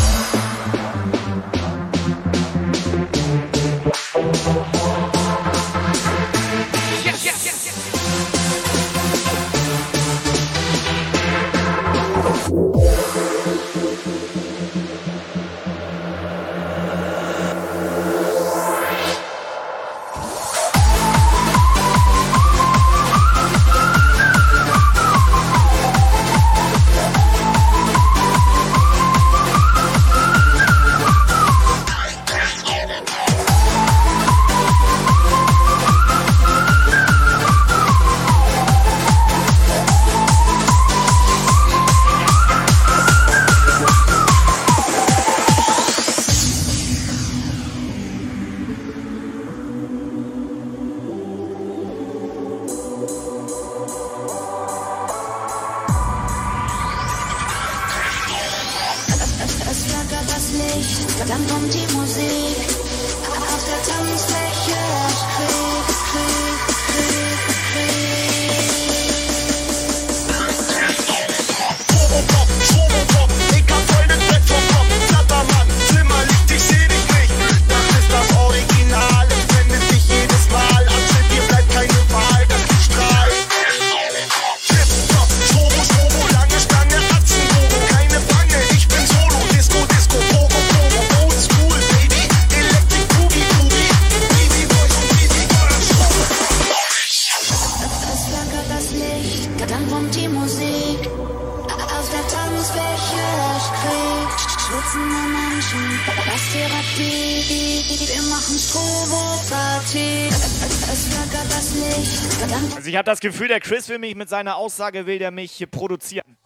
habe das Gefühl, der Chris will mich mit seiner Aussage, will der mich produzieren.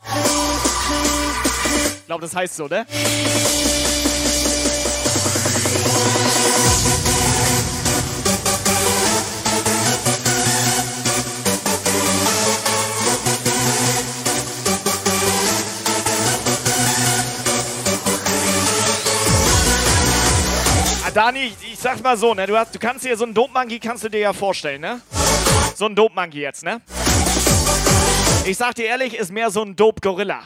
Ich glaube, das heißt so, ne? Ah, Dani, ich sag's mal so, ne? Du, hast, du kannst dir so einen Dope Monkey kannst du dir ja vorstellen, ne? So ein Dope Monkey jetzt, ne? Ich sag dir ehrlich, ist mehr so ein Dope Gorilla.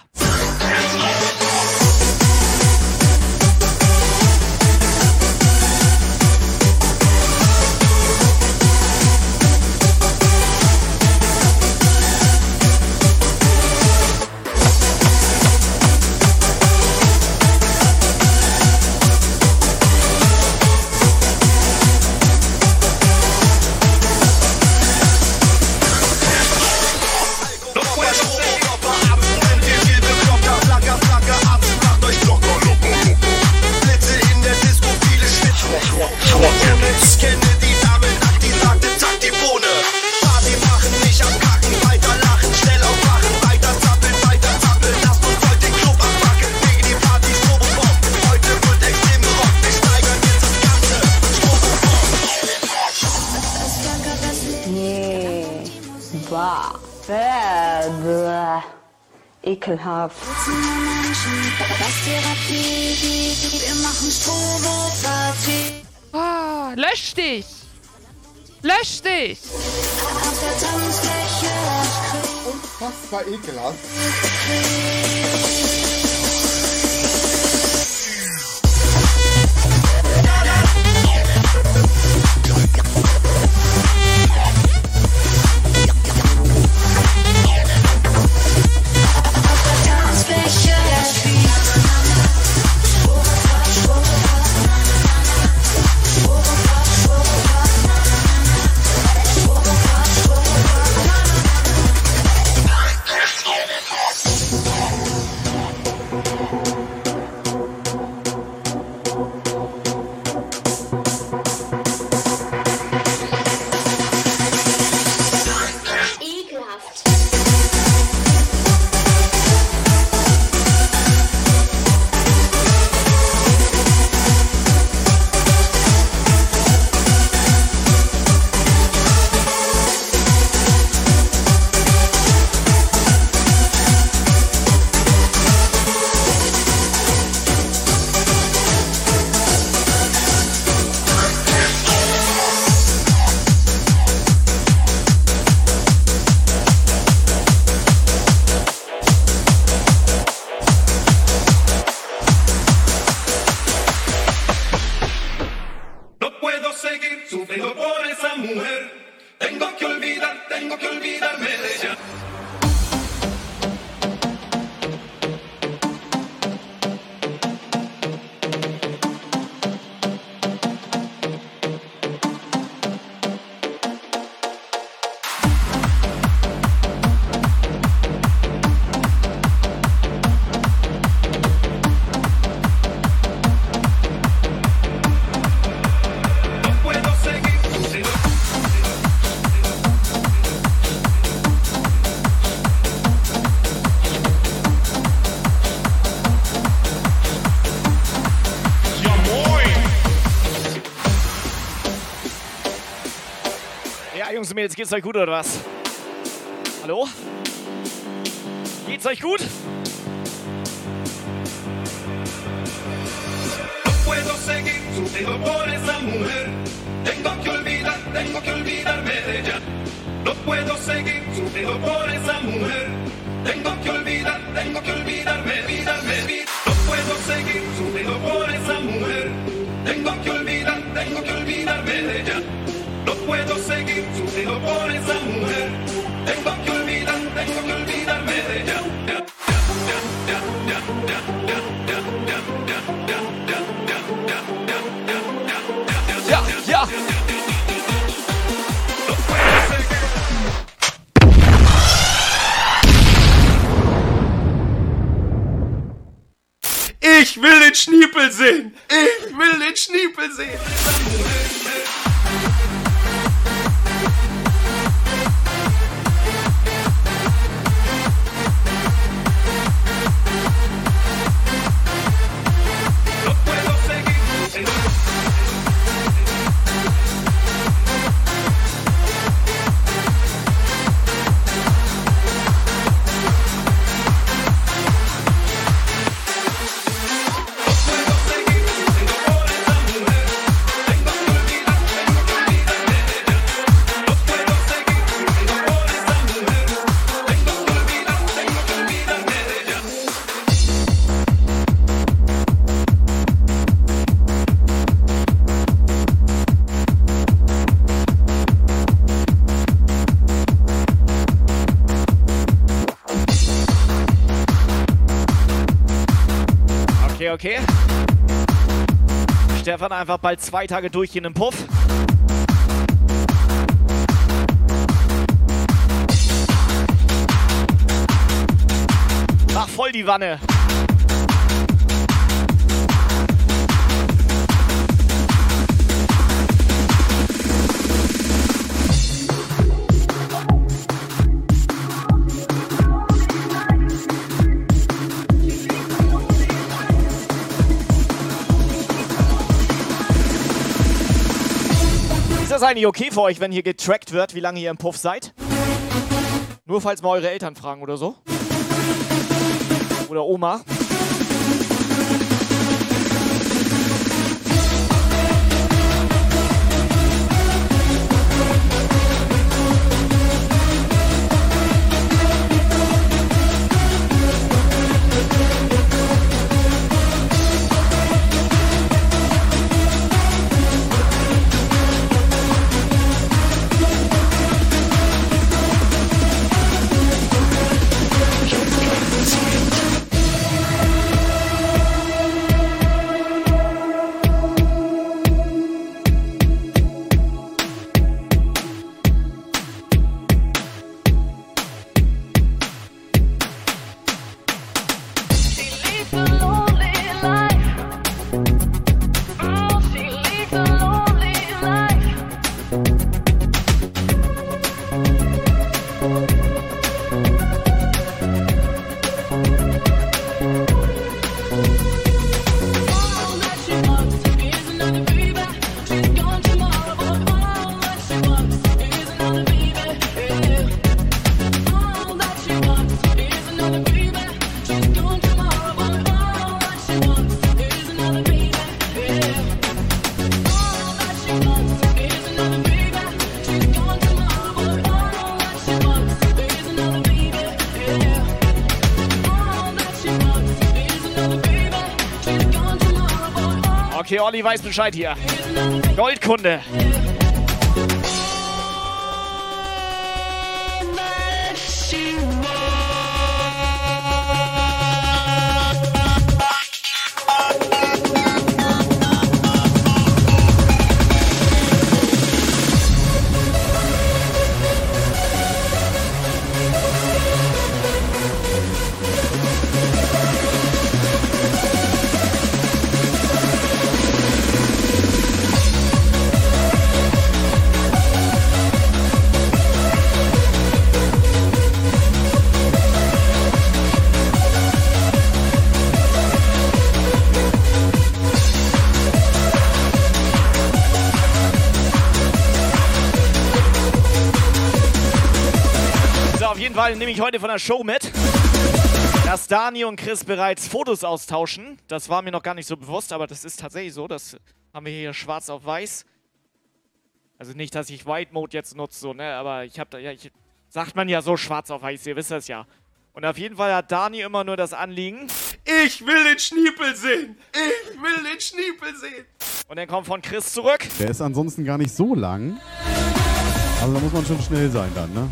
ekelhaft. Oh, lösch dich! Lösch dich! Unfassbar ekelhaft. Mädels, geht's euch gut oder was? Hallo? Geht's euch gut? okay. Stefan einfach bald zwei Tage durch in den Puff. Mach voll die Wanne. das eigentlich okay für euch, wenn hier getrackt wird, wie lange ihr im Puff seid? Nur falls mal eure Eltern fragen oder so. Oder Oma. Olli weiß Bescheid hier. Goldkunde. Auf jeden Fall nehme ich heute von der Show mit, dass Dani und Chris bereits Fotos austauschen. Das war mir noch gar nicht so bewusst, aber das ist tatsächlich so. Das haben wir hier schwarz auf weiß. Also nicht, dass ich White Mode jetzt nutze, so, ne? Aber ich habe da ja, ich, sagt man ja so schwarz auf weiß, ihr wisst das ja. Und auf jeden Fall hat Dani immer nur das Anliegen. Ich will den Schniepel sehen. Ich will den Schniepel sehen. Und dann kommt von Chris zurück. Der ist ansonsten gar nicht so lang. Also da muss man schon schnell sein dann, ne?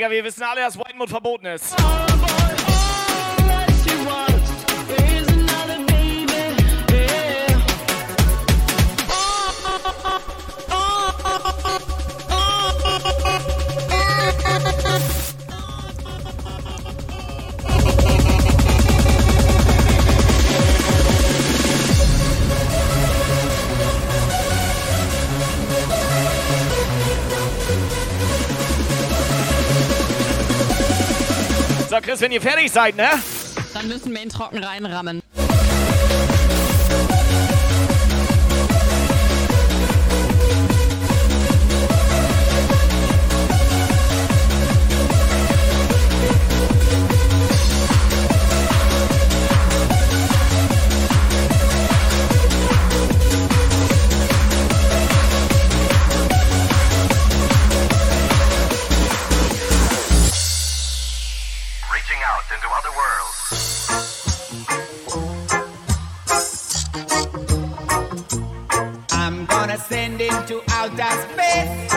Helga, wir wissen alle, dass White Mode verboten ist. So, Chris, wenn ihr fertig seid, ne? Dann müssen wir ihn trocken reinrammen. Outer space.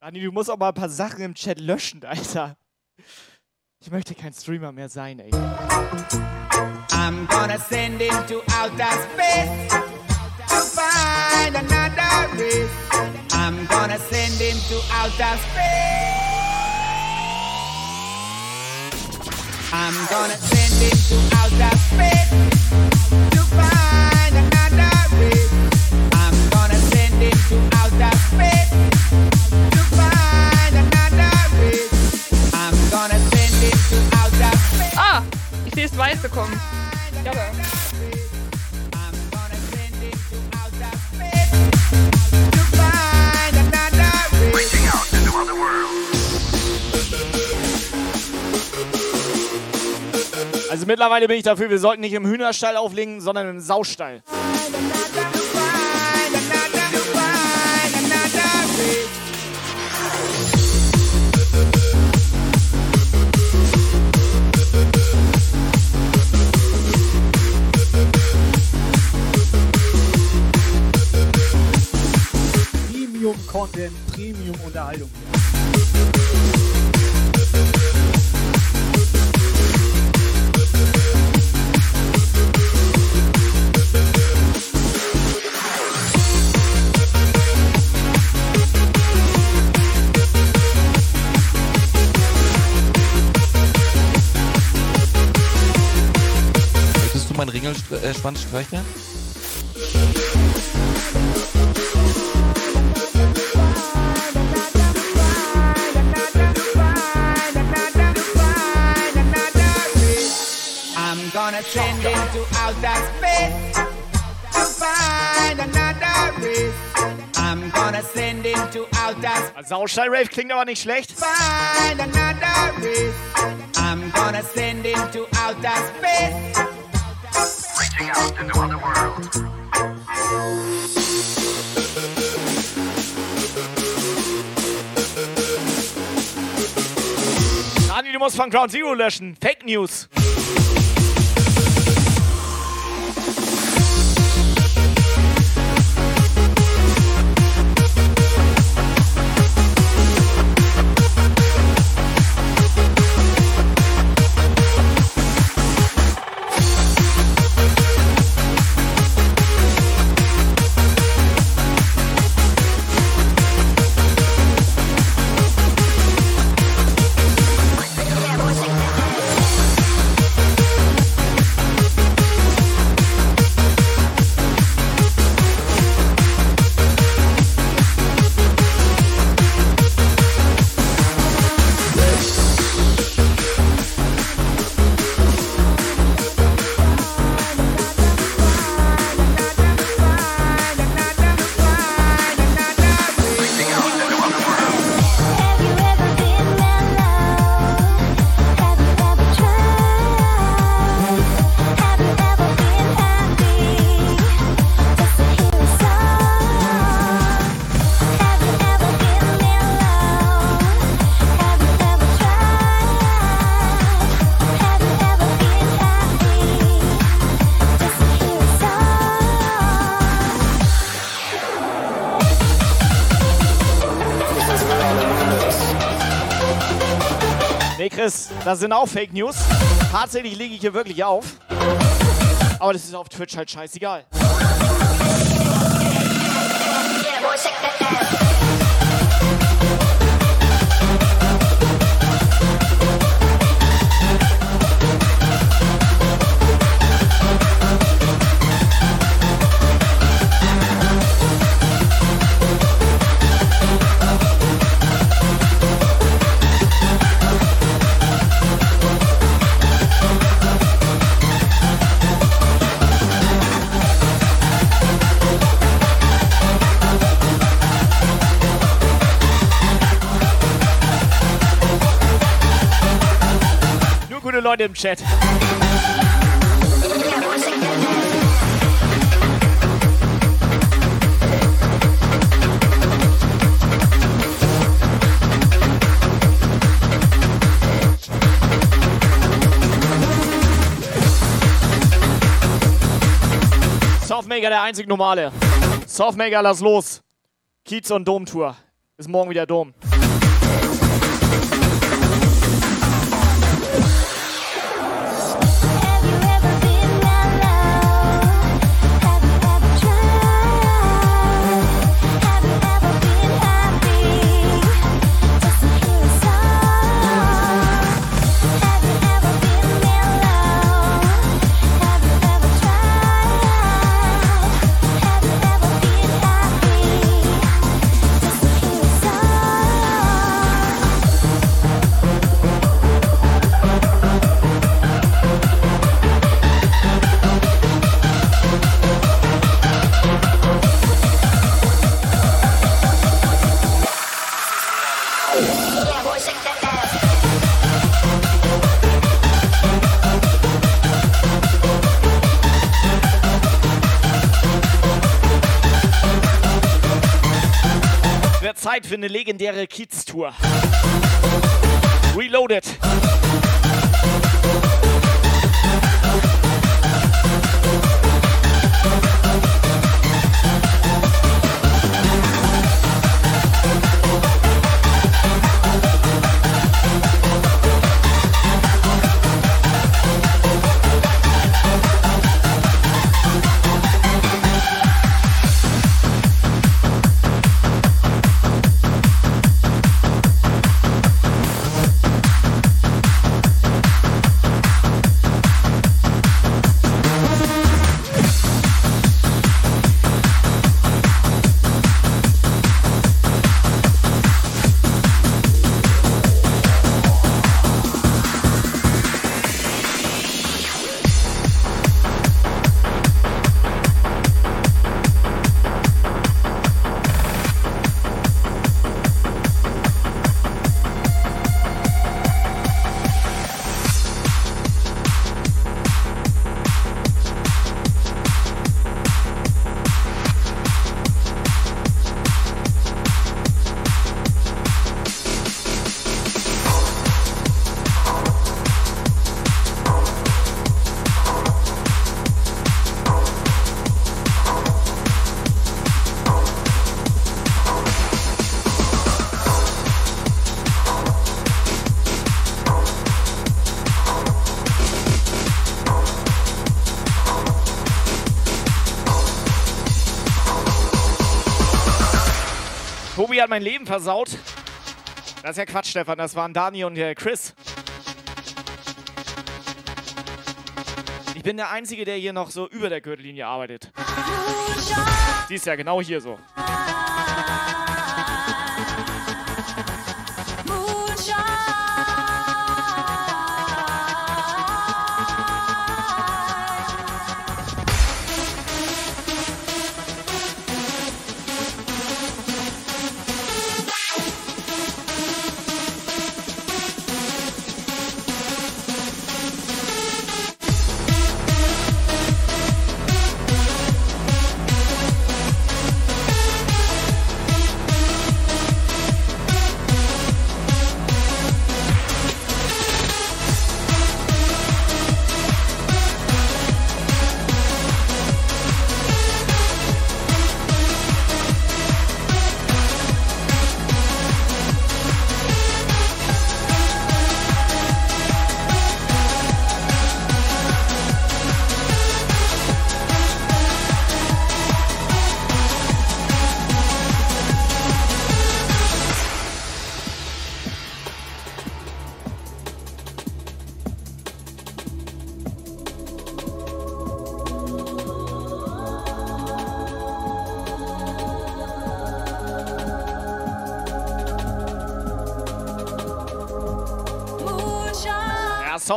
Dani, du musst auch mal ein paar Sachen im Chat löschen, Alter. Ich möchte kein Streamer mehr sein, ey. I'm gonna send him to outer space to find another race. I'm gonna send him to outer space. I'm gonna send him to outer space Ah, bekommen. Ja, aber. To find another race. Reaching out into other worlds. Also mittlerweile bin ich dafür, wir sollten nicht im Hühnerstall auflegen, sondern im Saustall. Premium-Content, Premium-Unterhaltung. Möchtest du meinen Ringelschwanz streicheln? I'm gonna send him to outer space to find another race. I'm gonna send him to outer space. Saustall-Rave klingt aber nicht schlecht. Find another race. I'm gonna send him to outer space. Reaching out into other Ground Zero löschen. Fake News. Das sind auch Fake News. Tatsächlich lege ich hier wirklich auf. Aber das ist auf Twitch halt scheißegal. Nur gute Leute im Chat. Softmaker, der einzig normale. Softmaker, lass los. Kiez und Domtour. Ist morgen wieder Dom. Eine legendäre Kiez-Tour. Reloaded. Hat mein Leben versaut. Das ist ja Quatsch, Stefan. Das waren Dani und äh, Chris. Ich bin der Einzige, der hier noch so über der Gürtellinie arbeitet. Siehst ja genau hier so.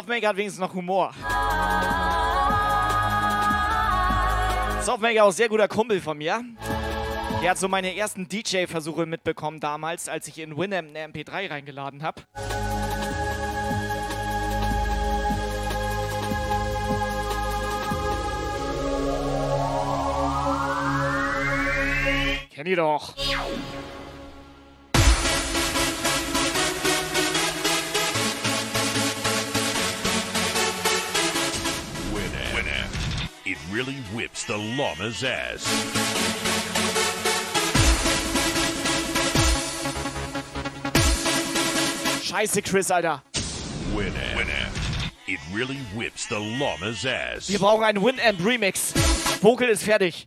Softmaker hat wenigstens noch Humor. Softmaker auch sehr guter Kumpel von mir. Der hat so meine ersten DJ-Versuche mitbekommen damals, als ich in Winamp eine MP3 reingeladen habe. Kennt ihr doch. Really whips the llama's ass. Scheiße, Chris, Alter. Winamp. Winamp. It really whips the llama's ass. Wir brauchen einen Winamp Remix. Vocal ist fertig.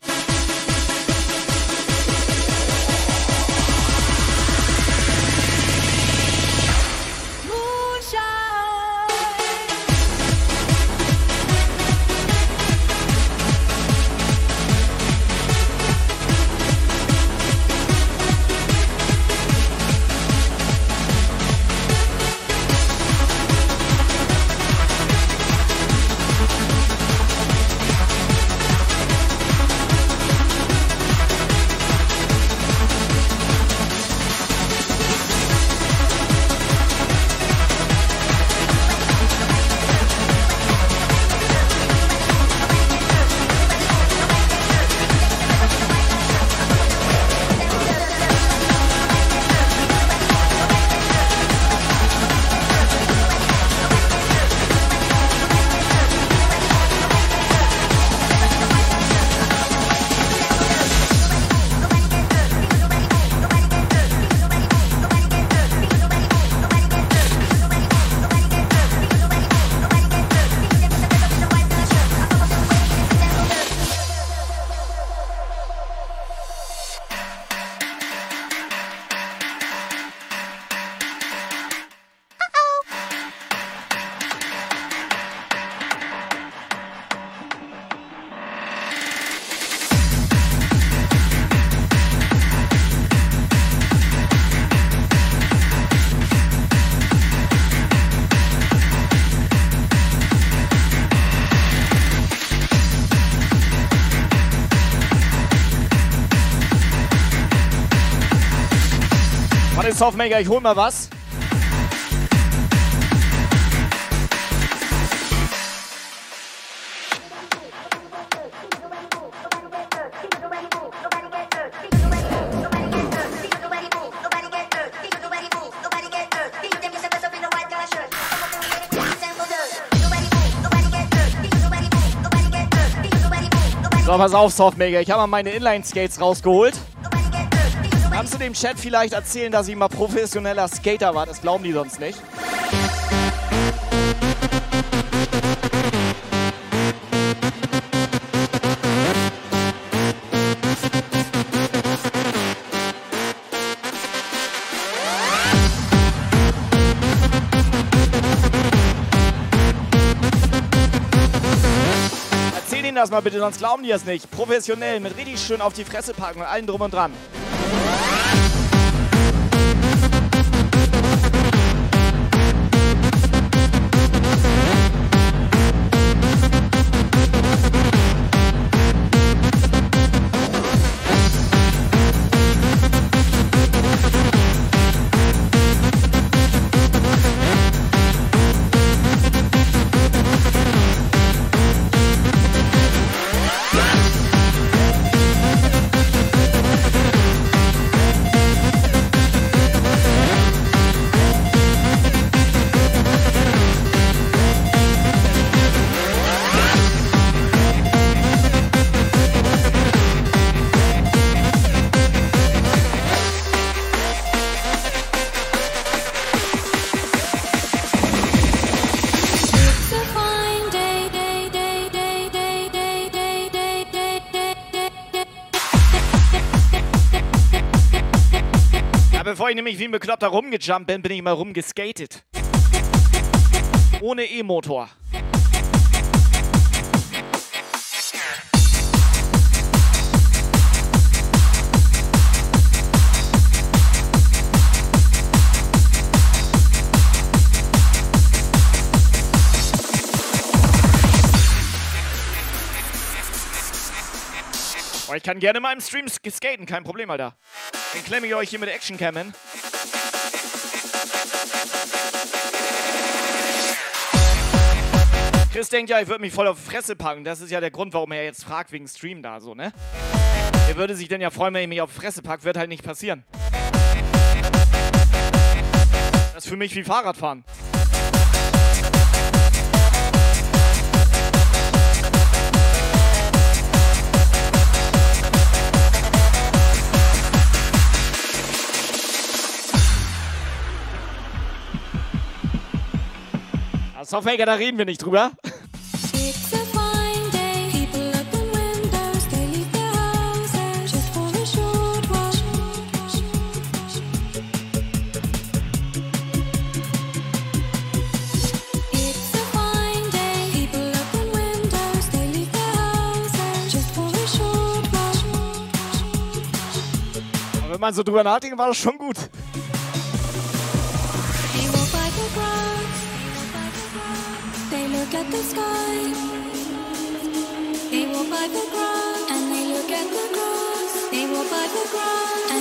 Softmaker, ich hol mal was. So, pass auf, Softmaker. Ich habe mal meine Inline-Skates rausgeholt. Kannst du dem Chat vielleicht erzählen, dass ich mal professioneller Skater war? Das glauben die sonst nicht. Erzähl ihnen das mal bitte, sonst glauben die das nicht. Professionell, mit richtig schön auf die Fresse packen und allem drum und dran. Yeah. Ich nämlich wie ein Bekloppter rumgejumpt bin, bin ich mal rumgeskatet. Ohne E-Motor. Oh, ich kann gerne mal im Stream sk- skaten, kein Problem, Alter. Dann klemme ich euch hier mit Actioncam hin. Chris denkt ja, ich würde mich voll auf die Fresse packen. Das ist ja der Grund, warum er jetzt fragt wegen Stream da so, ne? Er würde sich denn ja freuen, wenn ich mich auf die Fresse packe. Wird halt nicht passieren. Das ist für mich wie Fahrradfahren. Ja, Softmaker, da reden wir nicht drüber. Wenn man so drüber nachdenkt, war das schon gut. They walk by the ground and they look at the grass. They walk by the ground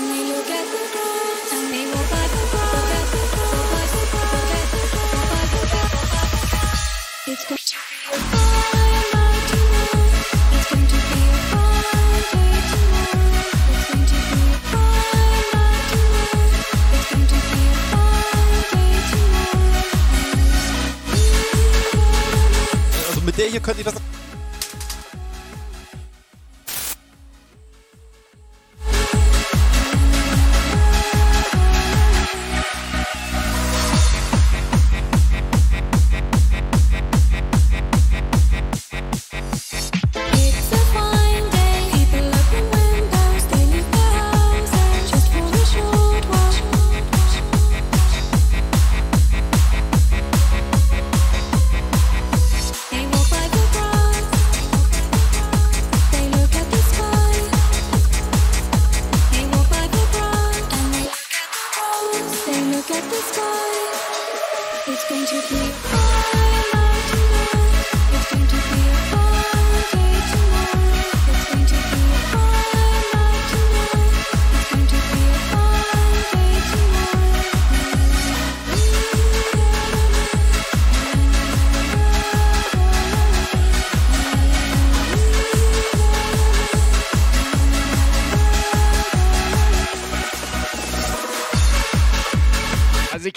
der hier könnte ich das.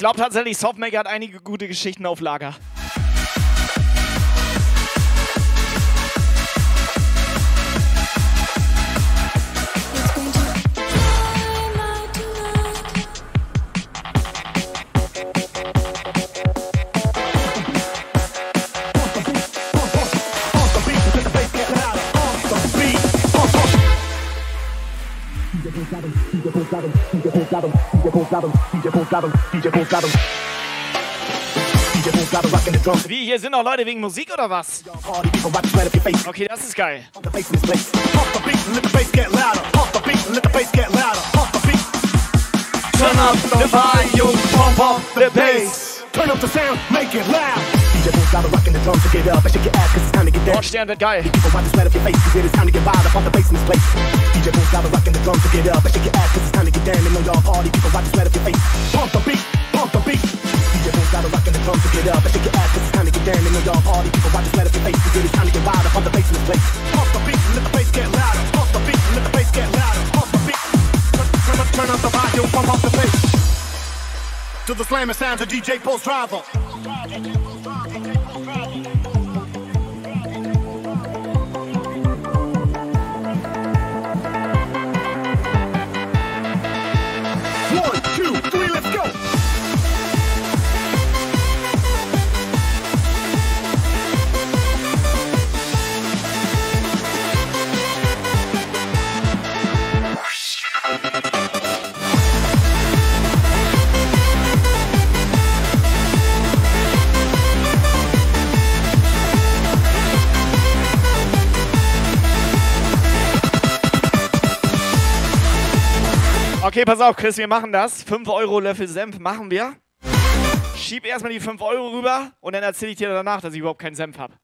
Glaube tatsächlich, Softmaker hat einige gute Geschichten auf Lager. Wie, hier sind noch Leute wegen Musik oder was? Okay, das ist geil. Turn up the volume, pump up the bass. Turn up the sound, make it loud. Bulls gotta rock in the drums to get up and shake your ass cause it's time to get down. Nordstern wird geil. People wipe the sweat off your face cause it is time to get wild up on the bass in this place. DJ Bulls gotta rock in the drums to get up and shake your ass cause it's time to get down. And know y'all party, people wipe the sweat off your face. Pump the beat, pump the beat. DJ Bulls gotta rock in the drums to get up and shake your ass cause it's time to get down. And know y'all party, people wipe the sweat off your face cause it is time to get wild up on the bass in this place. Pump the beat, let the bass get louder. Pump the beat, let the bass get louder. Pump the beat. Turn, turn up, turn up the volume, pump up the bass. To the slamming sounds of DJ Pulse Driver. Okay, pass auf, Chris, wir machen das. 5 Euro Löffel Senf machen wir. Schieb erstmal die 5 Euro rüber und dann erzähle ich dir danach, dass ich überhaupt keinen Senf habe.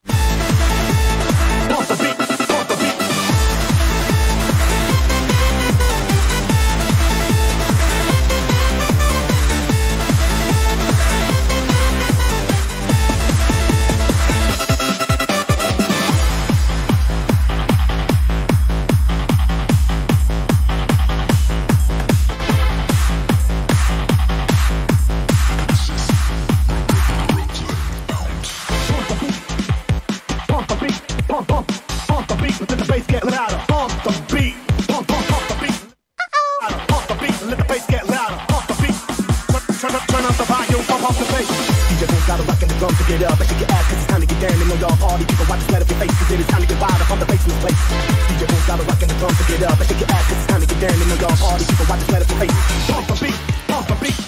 Get up and shake your ass cause it's time to get down. And know y'all party, people wipe the sweat off your face cause it is time to get wild up on the bass in place. DJ Bulls gotta rock in the drums to get up and shake your ass cause it's time to get down. And know y'all party, people wipe the sweat off your face. Pump the beat, pump the beat.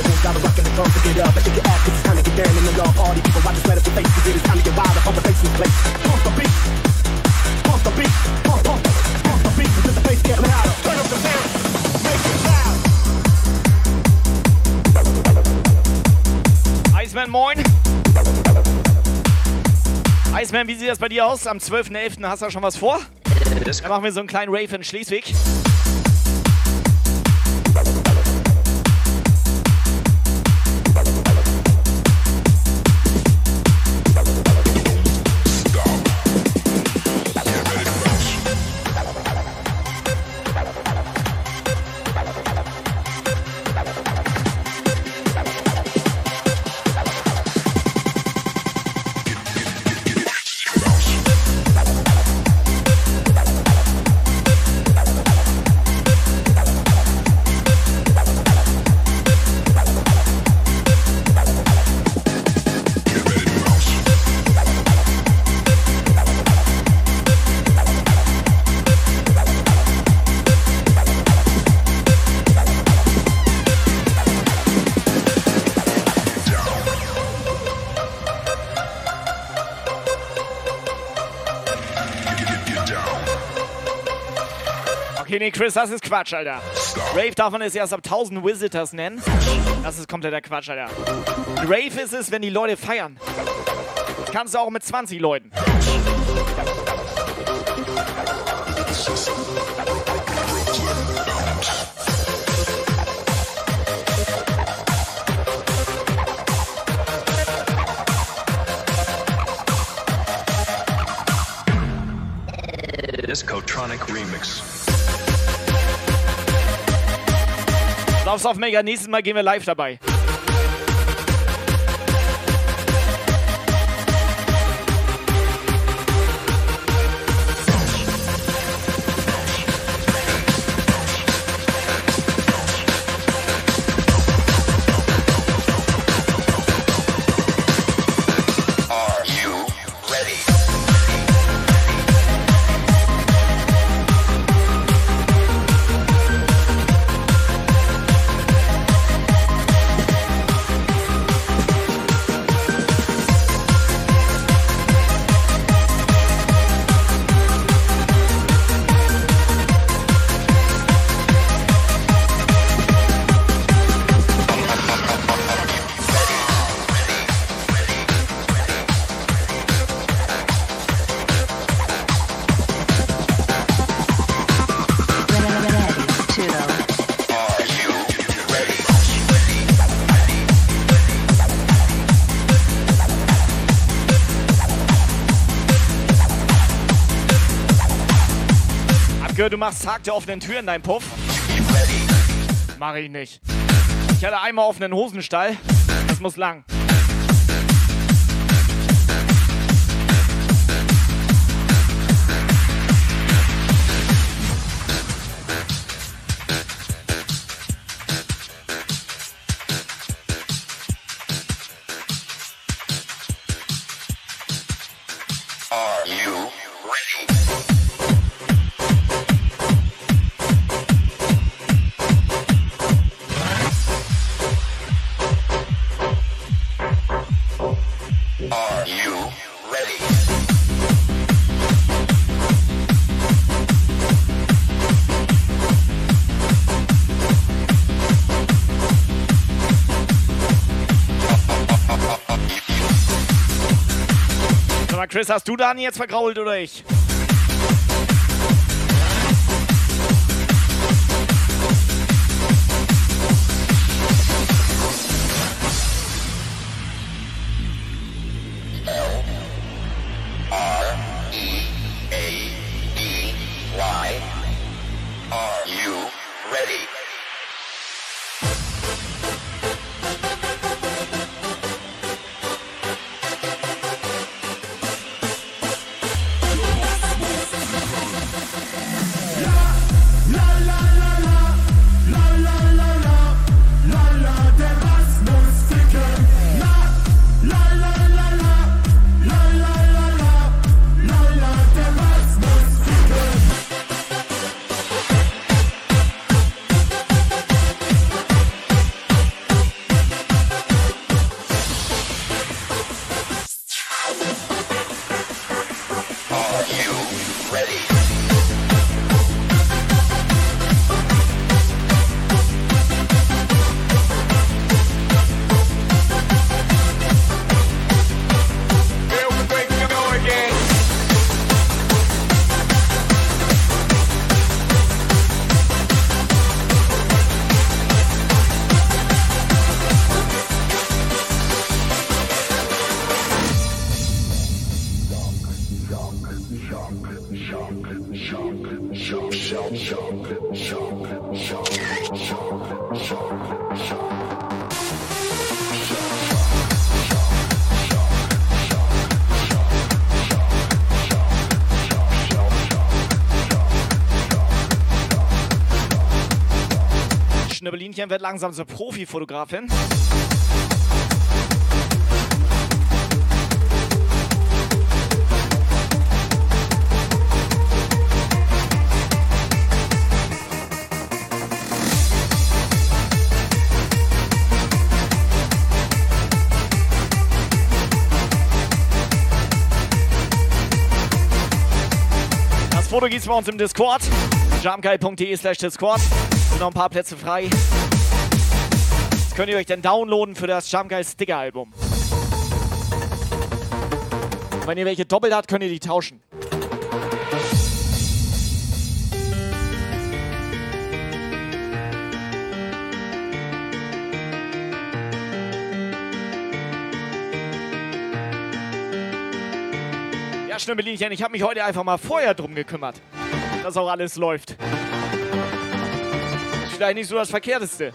Bulls gotta rock in the drums to get up and shake your ass cause it's time to get down. And know y'all party, people wipe the sweat off your face cause it is time to get wild up on the in this place. Pump the beat, pump the beat, pump, pump, pump the beat until the bass get louder. Turn up the sound, make it loud. Iceman, moin. Iceman, wie sieht das bei dir aus? Am 12.11. hast du schon was vor? Dann machen wir so einen kleinen Rave in Schleswig. Chris, das ist Quatsch, Alter. Rave darf man es erst ab 1000 Visitors nennen. Das ist kompletter Quatsch, Alter. Rave ist es, wenn die Leute feiern. Kannst du auch mit 20 Leuten. Discotronic Remix. Sauf's auf Mega, nächstes Mal gehen wir live dabei. Du machst Tag der offenen Tür in deinem Puff. Mach ich nicht. Ich hatte einmal offenen Hosenstall. Das muss lang. Chris, hast du Dani jetzt vergrault oder ich? Schnibbelinchen wird langsam zur Profifotografin. Das Foto gibt's bei uns im Discord. jamkai.de slash Discord. Sind noch ein paar Plätze frei. Könnt ihr euch dann downloaden für das Jamkai Sticker Album. Und wenn ihr welche doppelt habt, könnt ihr die tauschen. Ja, Schnümmelinchen, ich habe mich heute einfach mal vorher drum gekümmert, dass auch alles läuft. Ist vielleicht nicht so das Verkehrteste.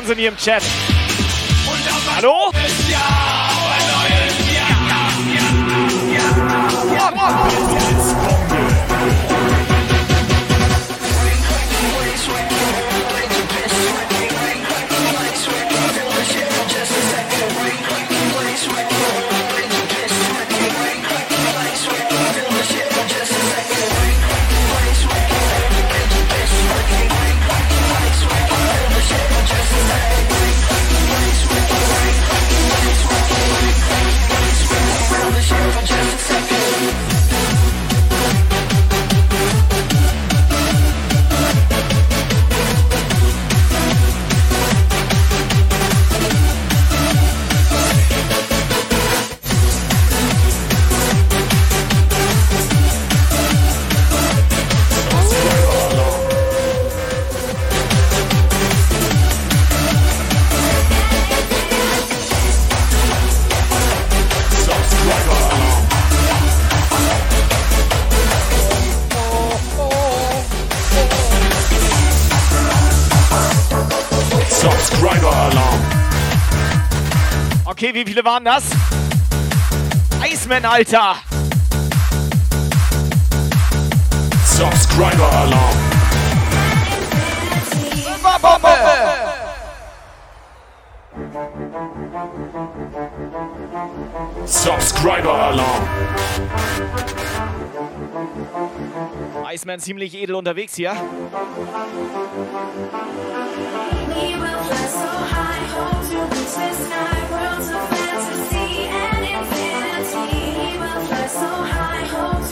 Tanzanium chat. viele waren das? Iceman, Alter! Subscriber Alarm! Subscriber Alarm! Iceman ziemlich edel unterwegs hier. We will fly so high.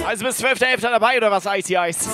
Also bis 12.11. dabei oder was, Icy Ice?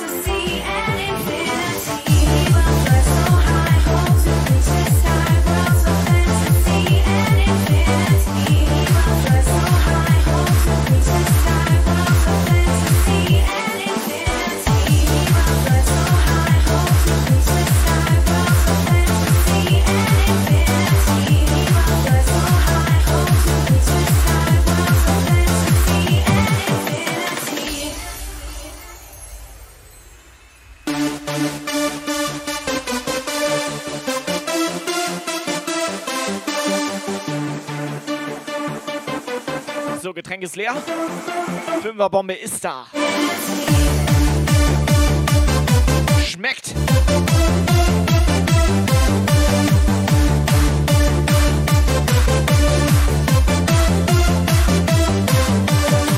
ist leer. Fünferbombe ist da. Schmeckt.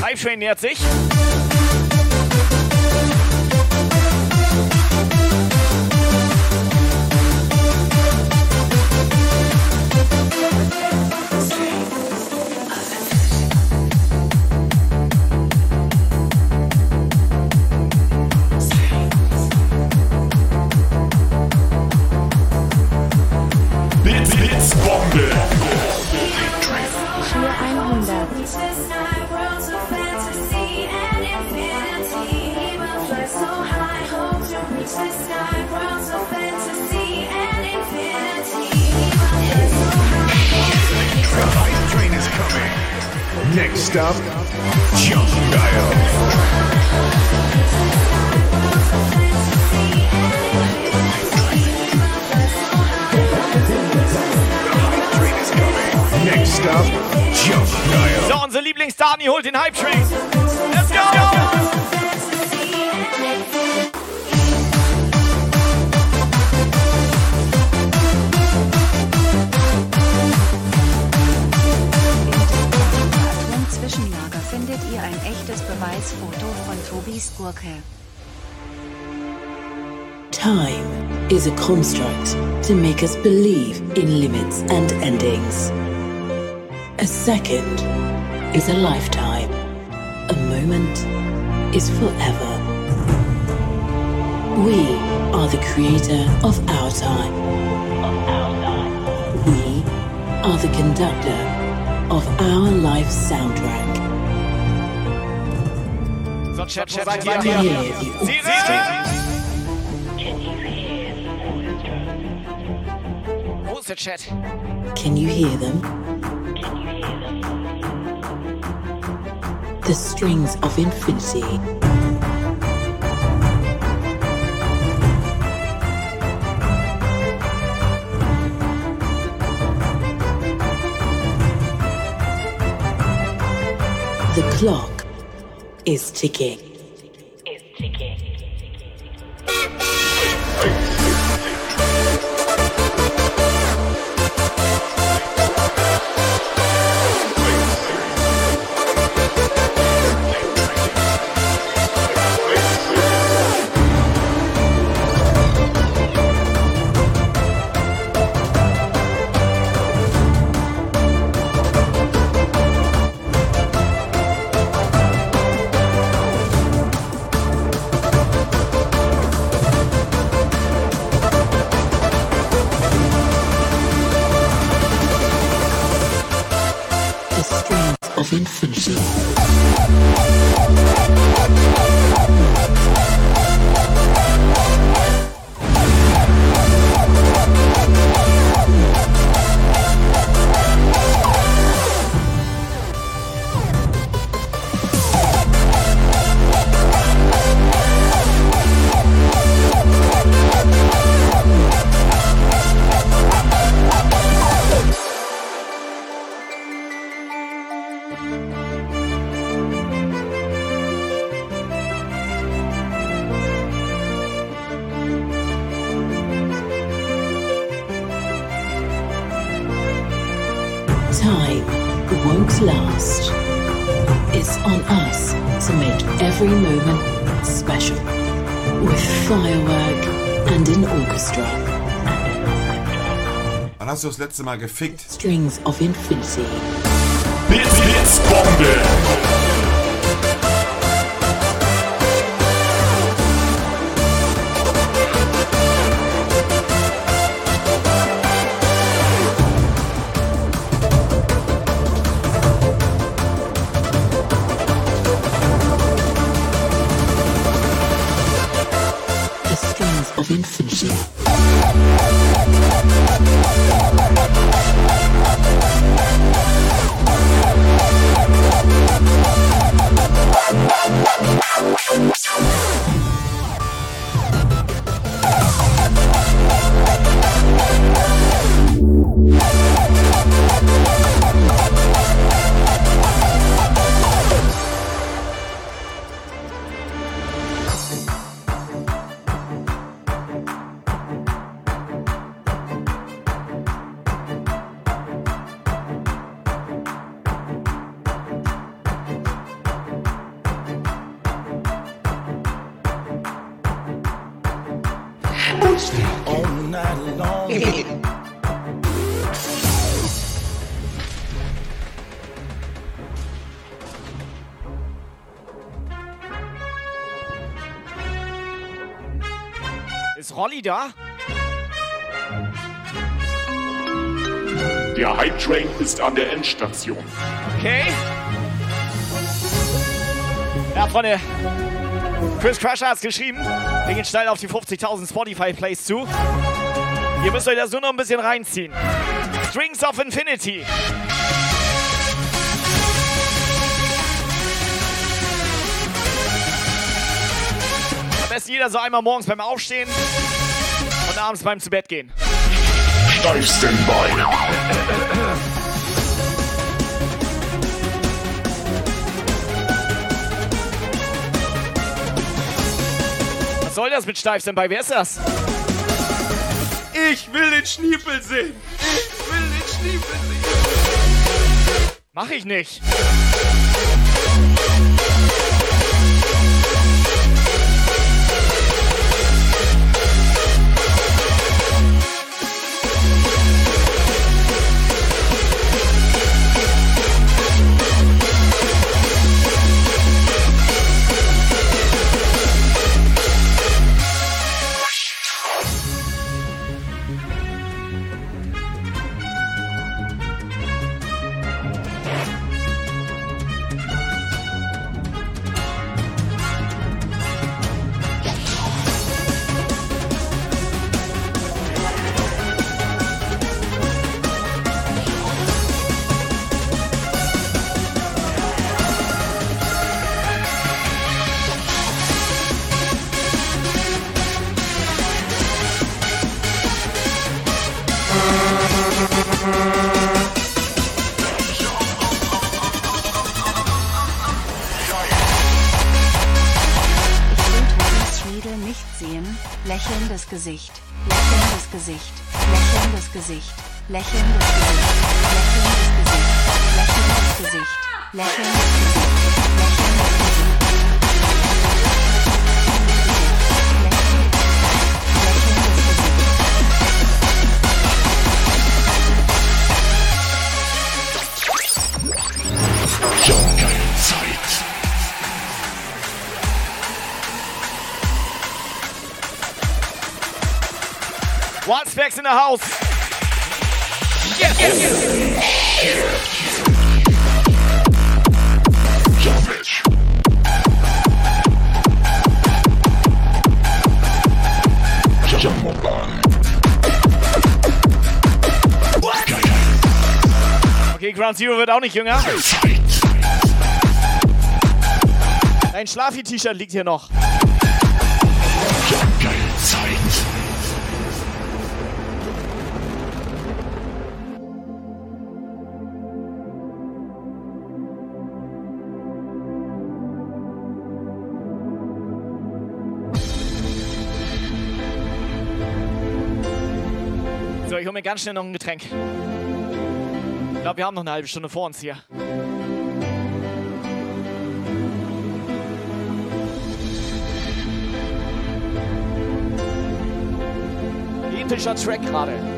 Hype Train nähert sich. believe in limits and endings. A second is a lifetime. A moment is forever. We are the creator of our time. We are the conductor of our life soundtrack. Hear the Chat, Seid Chat, ihr Chat. hier? Wo ist der Chat? Can you hear them? The strings of infinity. The clock is ticking. The hast du das letzte Mal gefickt? Strings of infinity. Bits, Bits, Bombe. Ist Rolli da? Der Hype Train ist an der Endstation. Okay. Ja, Freunde. Chris Crusher hat's geschrieben. Wir gehen schnell auf die 50.000 Spotify-Plays zu. Ihr müsst euch das nur noch ein bisschen reinziehen. Strings of Infinity. Am besten jeder so einmal morgens beim Aufstehen und abends beim zu Bett gehen. Steif Standby. Was soll das mit Steif Standby? Wer ist das? Ich will den Schniepel sehen. Ich will den Schniepel sehen. Mach ich nicht. Lächelndes Gesicht, lächelndes Gesicht, lächelndes Gesicht, lächelndes Gesicht, lächelndes Gesicht, lächelndes Gesicht, lächelndes Gesicht, Wildspecs in the house. Yes. Okay, Ground Zero wird auch nicht jünger. Dein Schlafi-T-Shirt liegt hier noch. Mir ganz schnell noch ein Getränk. Ich glaube, wir haben noch eine halbe Stunde vor uns hier. Epischer Track gerade.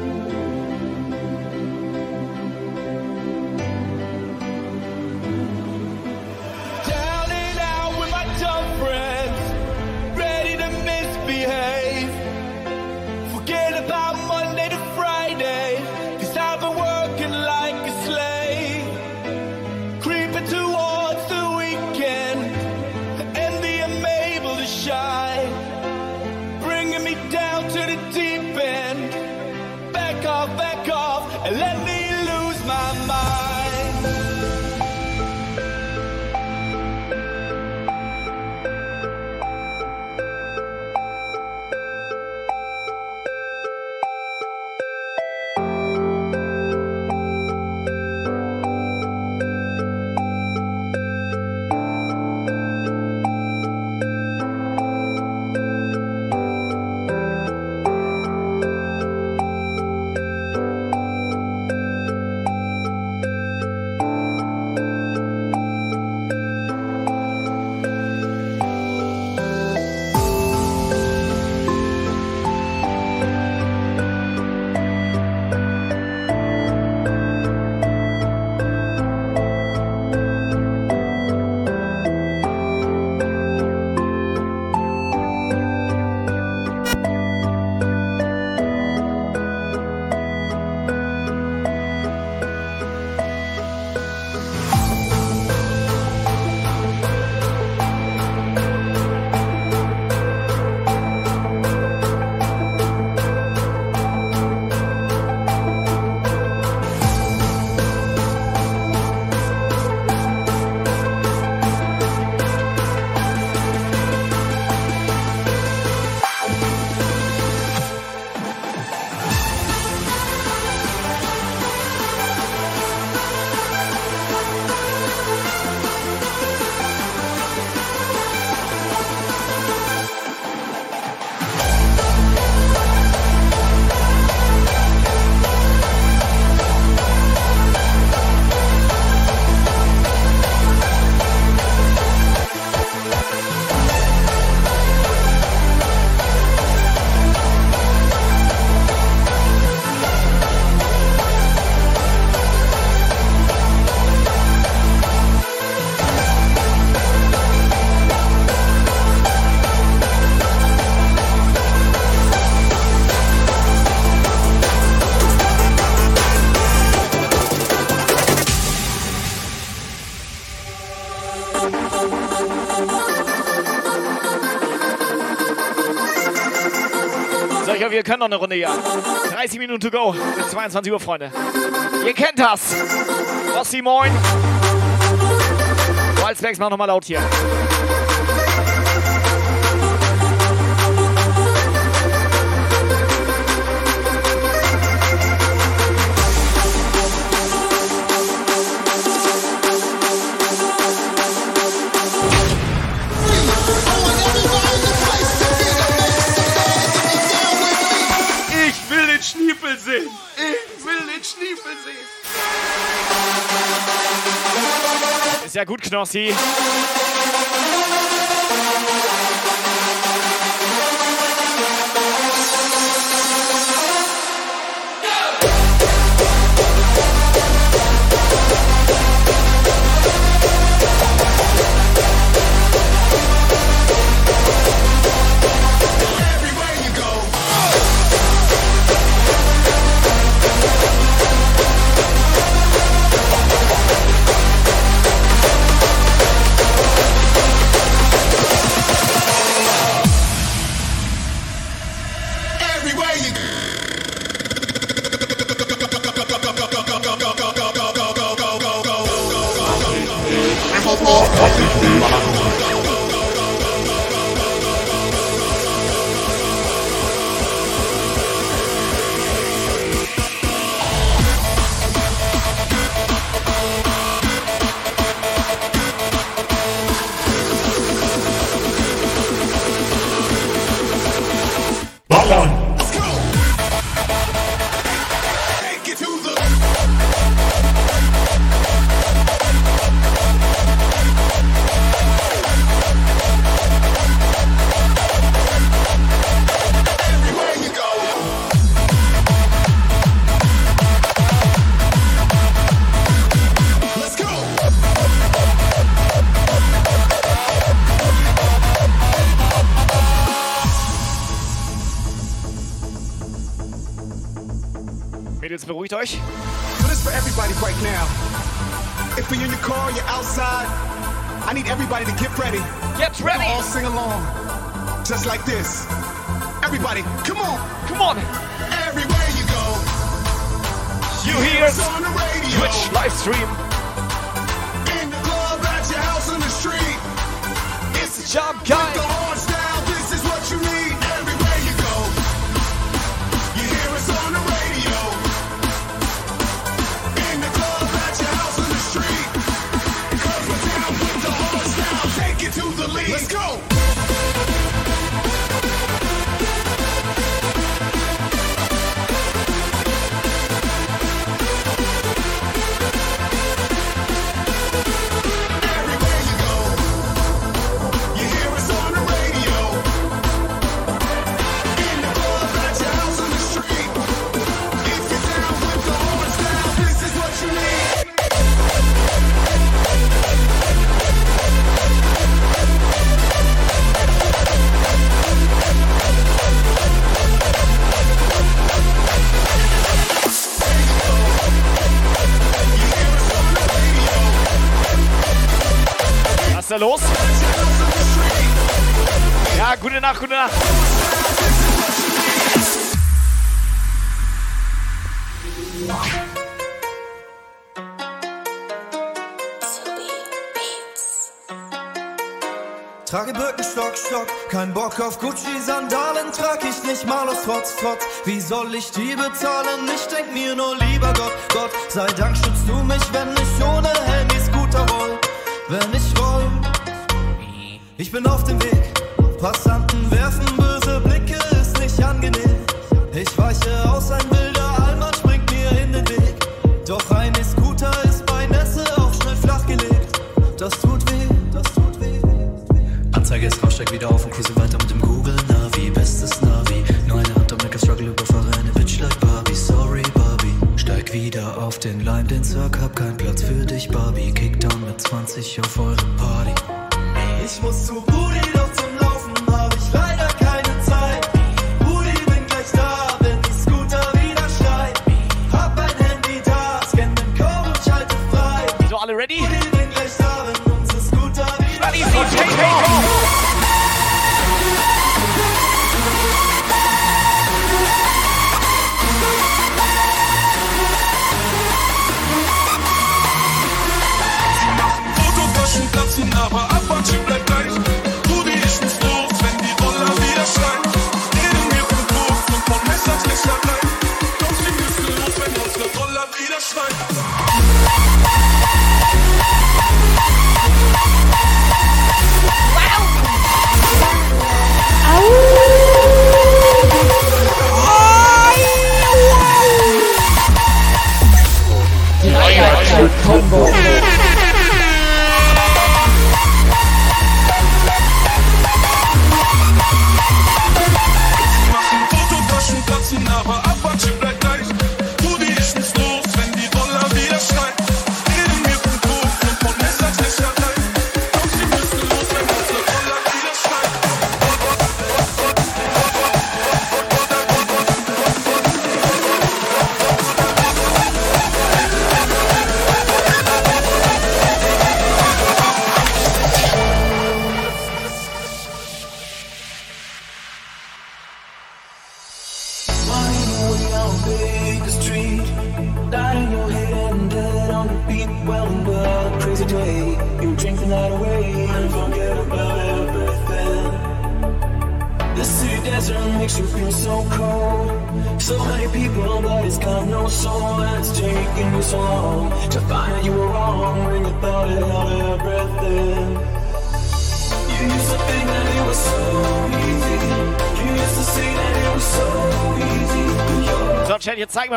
Hoffe, wir können noch eine Runde hier. 30 Minuten to go bis 22 Uhr, Freunde. Ihr kennt das. Rossi, moin. Wildspecs, mach nochmal laut hier. våkna og for you in your car, you're outside. I need everybody to get ready. Get ready. We'll all sing along, just like this. Everybody, come on, come on. Everywhere you go, you, you hear, hear on the radio, Twitch live stream. Kauf Gucci-Sandalen, trag ich nicht mal aus Trotz, Trotz. Wie soll ich die bezahlen? Ich denk mir nur, lieber Gott, Gott sei Dank schützt du mich, wenn ich ohne Handy Scooter roll. Wenn ich roll, ich bin auf dem Weg, pass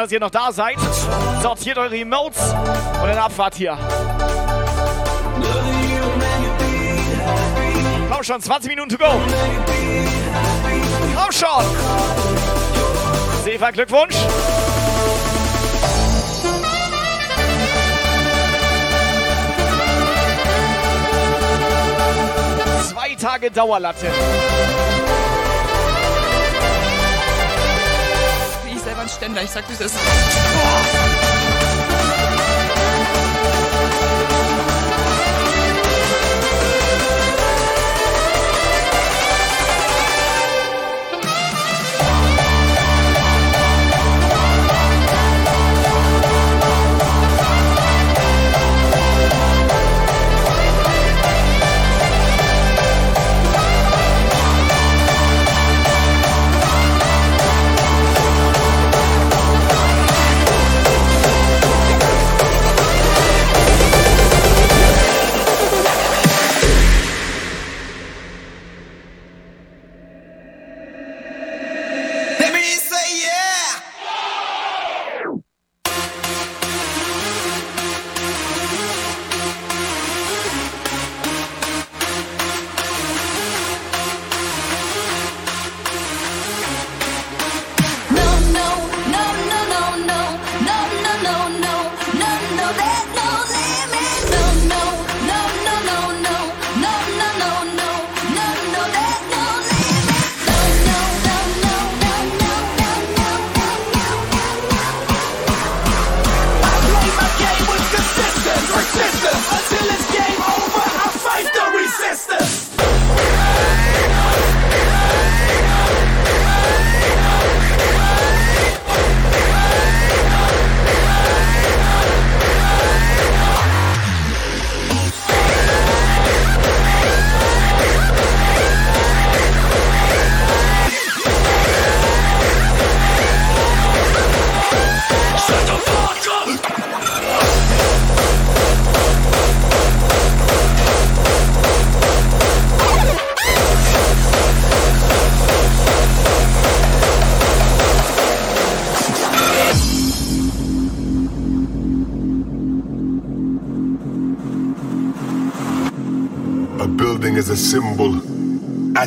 dass ihr noch da seid. Sortiert eure Emotes und dann Abfahrt hier. Komm schon, 20 Minuten to go. Komm schon. Sefa, Glückwunsch. Zwei Tage Dauerlatte. denn gleich, sag du es. Oh.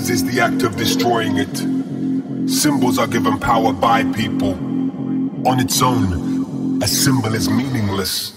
is the act of destroying it. Symbols are given power by people. On its own, a symbol is meaningless.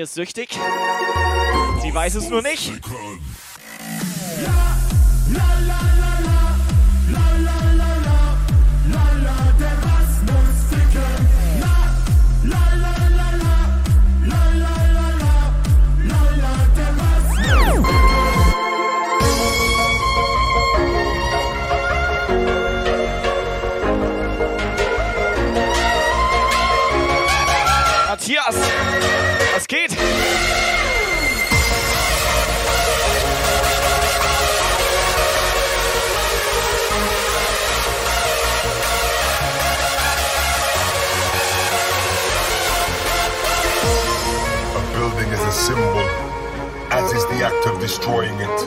ist süchtig. Sie weiß es nur nicht. is the act of destroying it.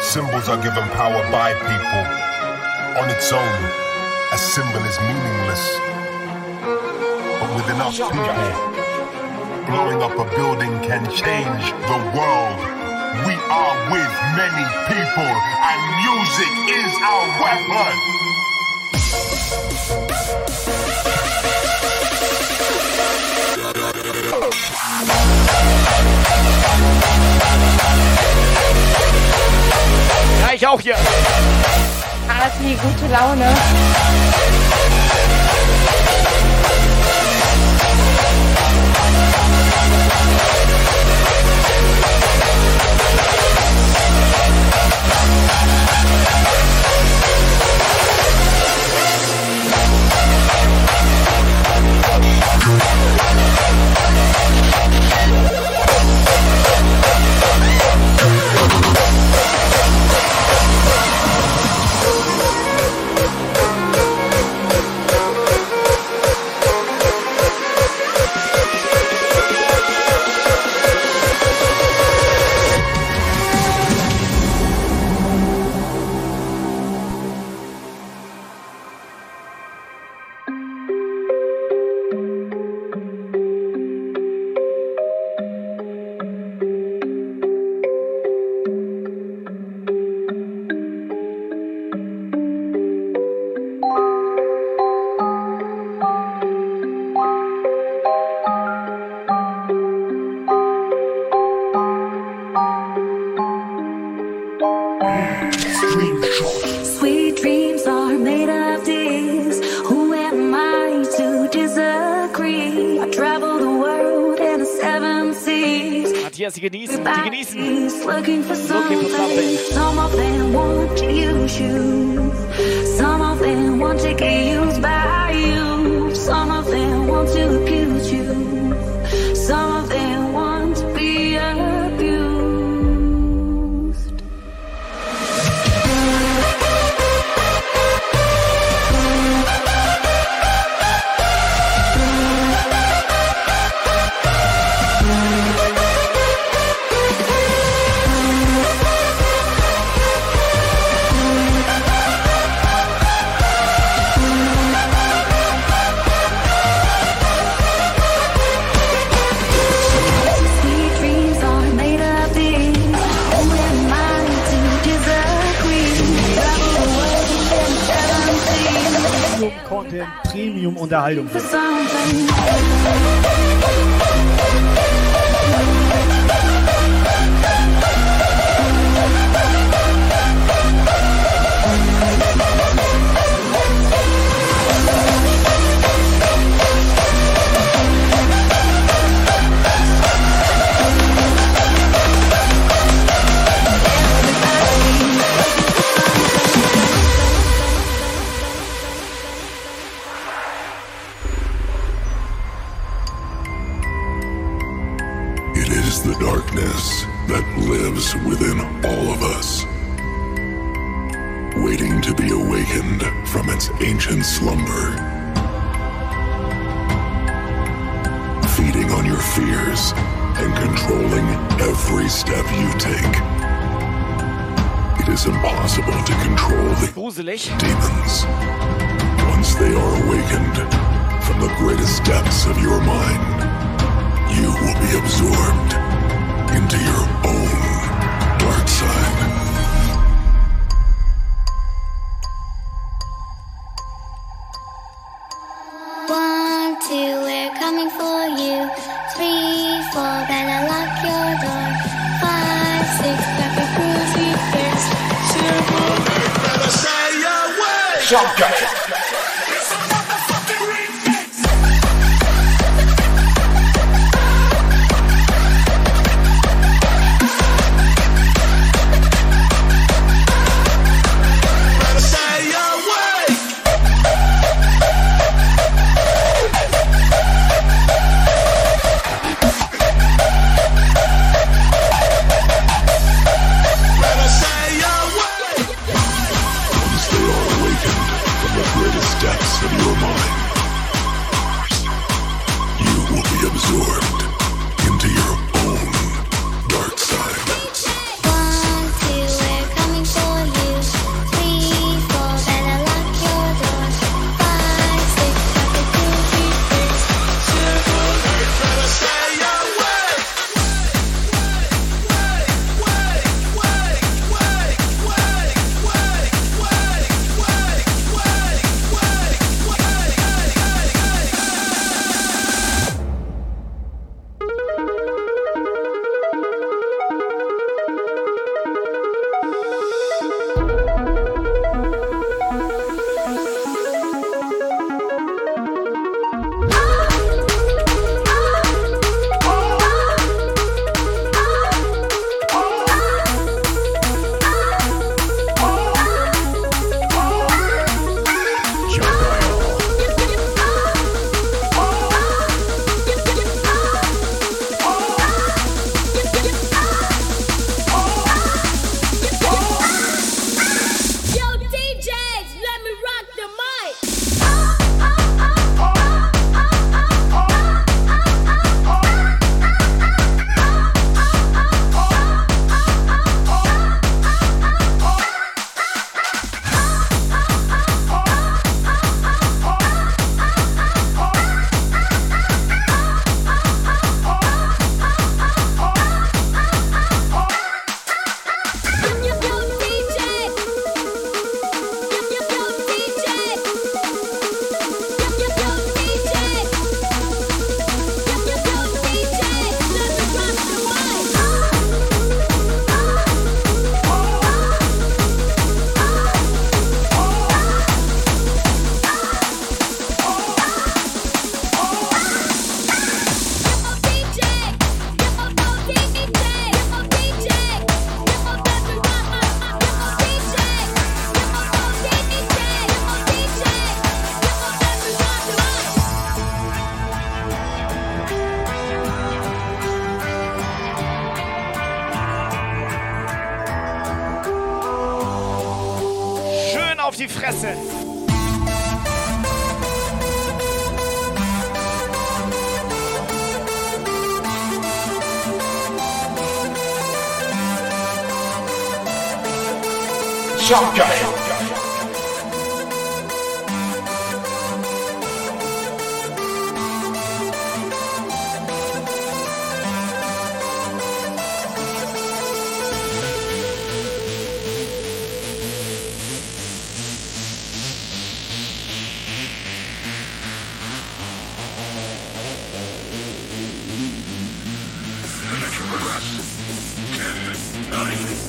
Symbols are given power by people. On its own, a symbol is meaningless. But with enough people, blowing up a building can change the world. We are with many people, and music is our weapon. Ja, ich auch hier. Ah, gute Laune.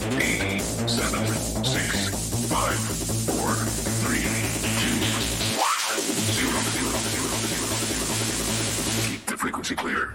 Keep the frequency clear.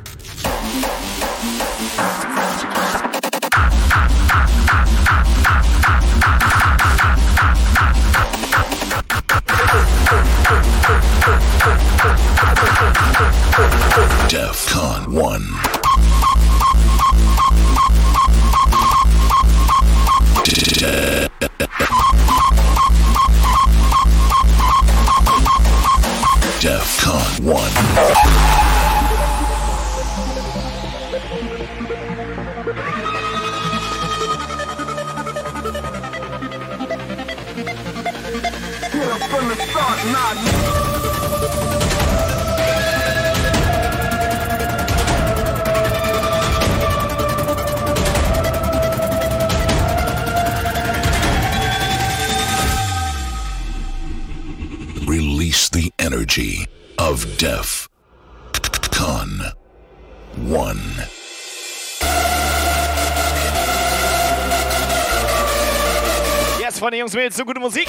Jungs, Mädels, so gute Musik.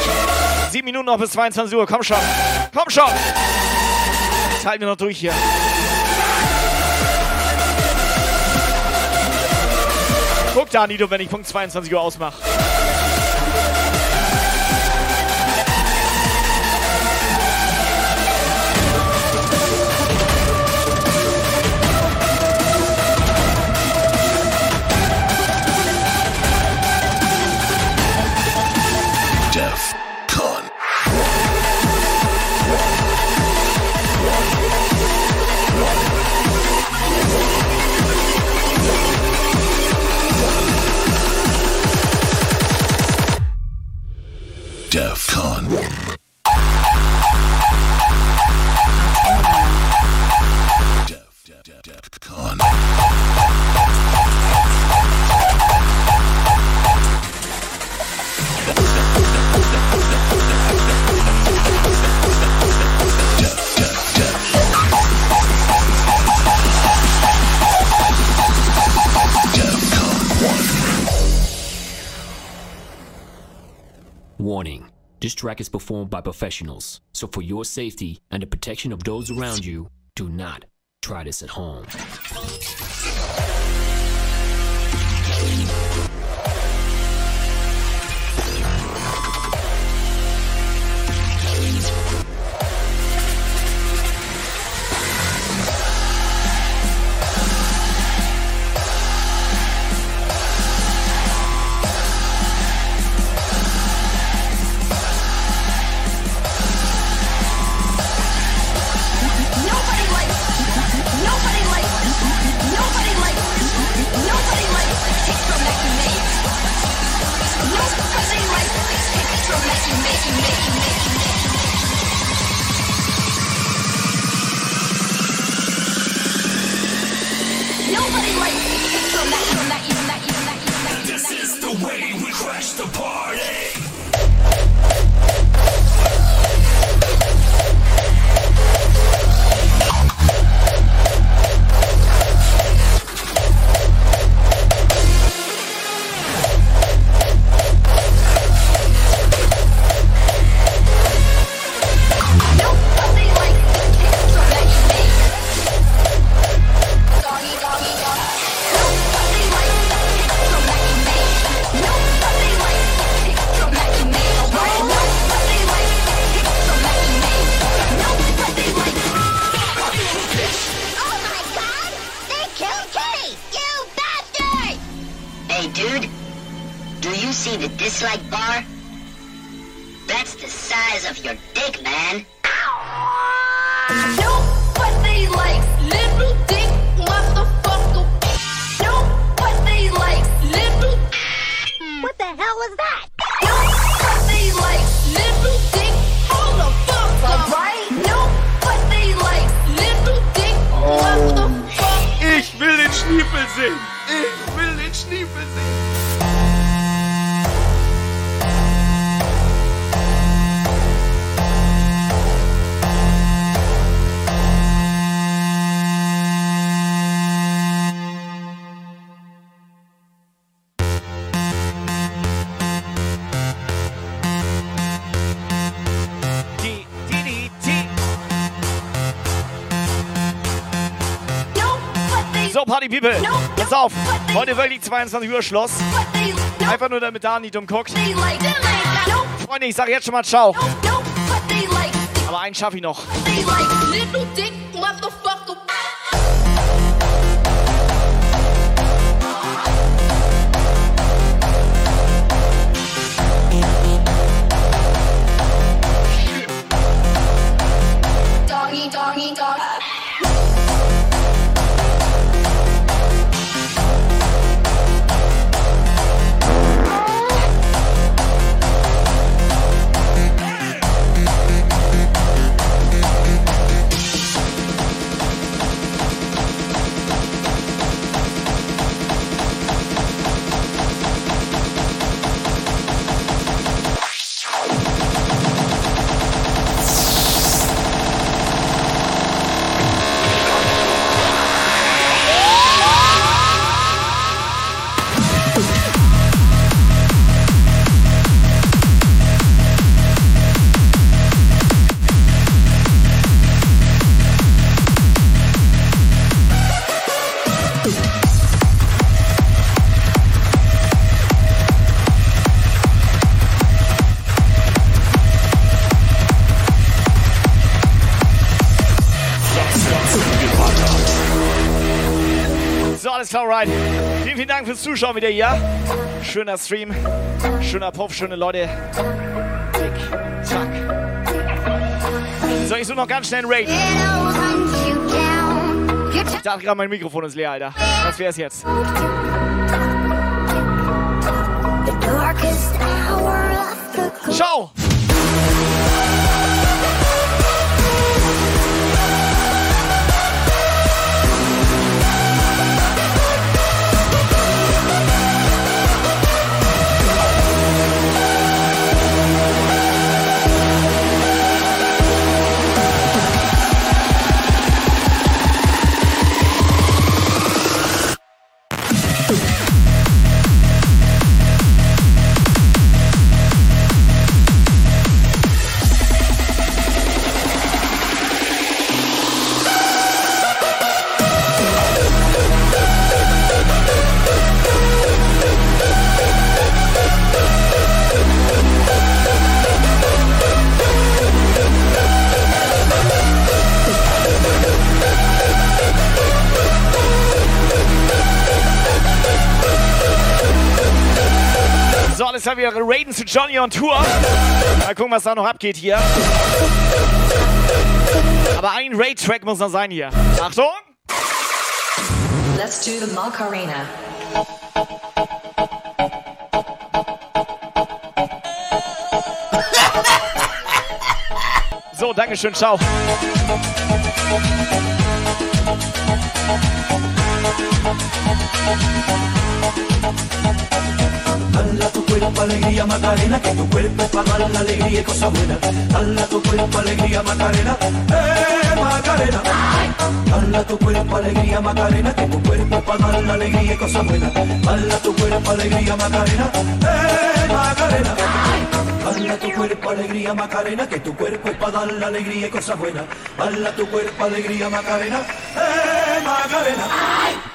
Sieben Minuten noch bis 22 Uhr. Komm schon. Komm schon. Jetzt halten wir noch durch hier. Guck da, Nido, wenn ich Punkt 22 Uhr ausmache. Track is performed by professionals, so for your safety and the protection of those around you, do not try this at home. The party. Ich Party People, pass auf. Heute wirklich 22 Uhr Schluss. Einfach nur damit Dani dumm guckt. Freunde, ich sag jetzt schon mal Ciao. Aber einen schaffe ich noch. Fürs Zuschauen wieder hier. Schöner Stream, schöner Puff, schöne Leute. Tick, zack. So, ich suche noch ganz schnell einen Raid. Ich dachte gerade, mein Mikrofon ist leer, Alter. Was wär's jetzt? Ciao! Zu Johnny on Tour. Mal gucken, was da noch abgeht hier. Aber ein Raid-Track muss noch sein hier. Achtung! Let's do the Macarena. So, Dankeschön, ciao. Dala tu cuerpo alegría Macarena, que tu cuerpo es para dar la alegría y cosas buenas. Tu cuerpo alegría Macarena, eh Macarena. Dala tu cuerpo alegría Macarena, que tu cuerpo para dar la alegría y cosas buenas. Dala tu cuerpo alegría Macarena, eh Macarena. Dala tu cuerpo alegría Macarena, que tu cuerpo es para dar la alegría y cosas buenas. Dala tu cuerpo alegría Macarena, eh Macarena.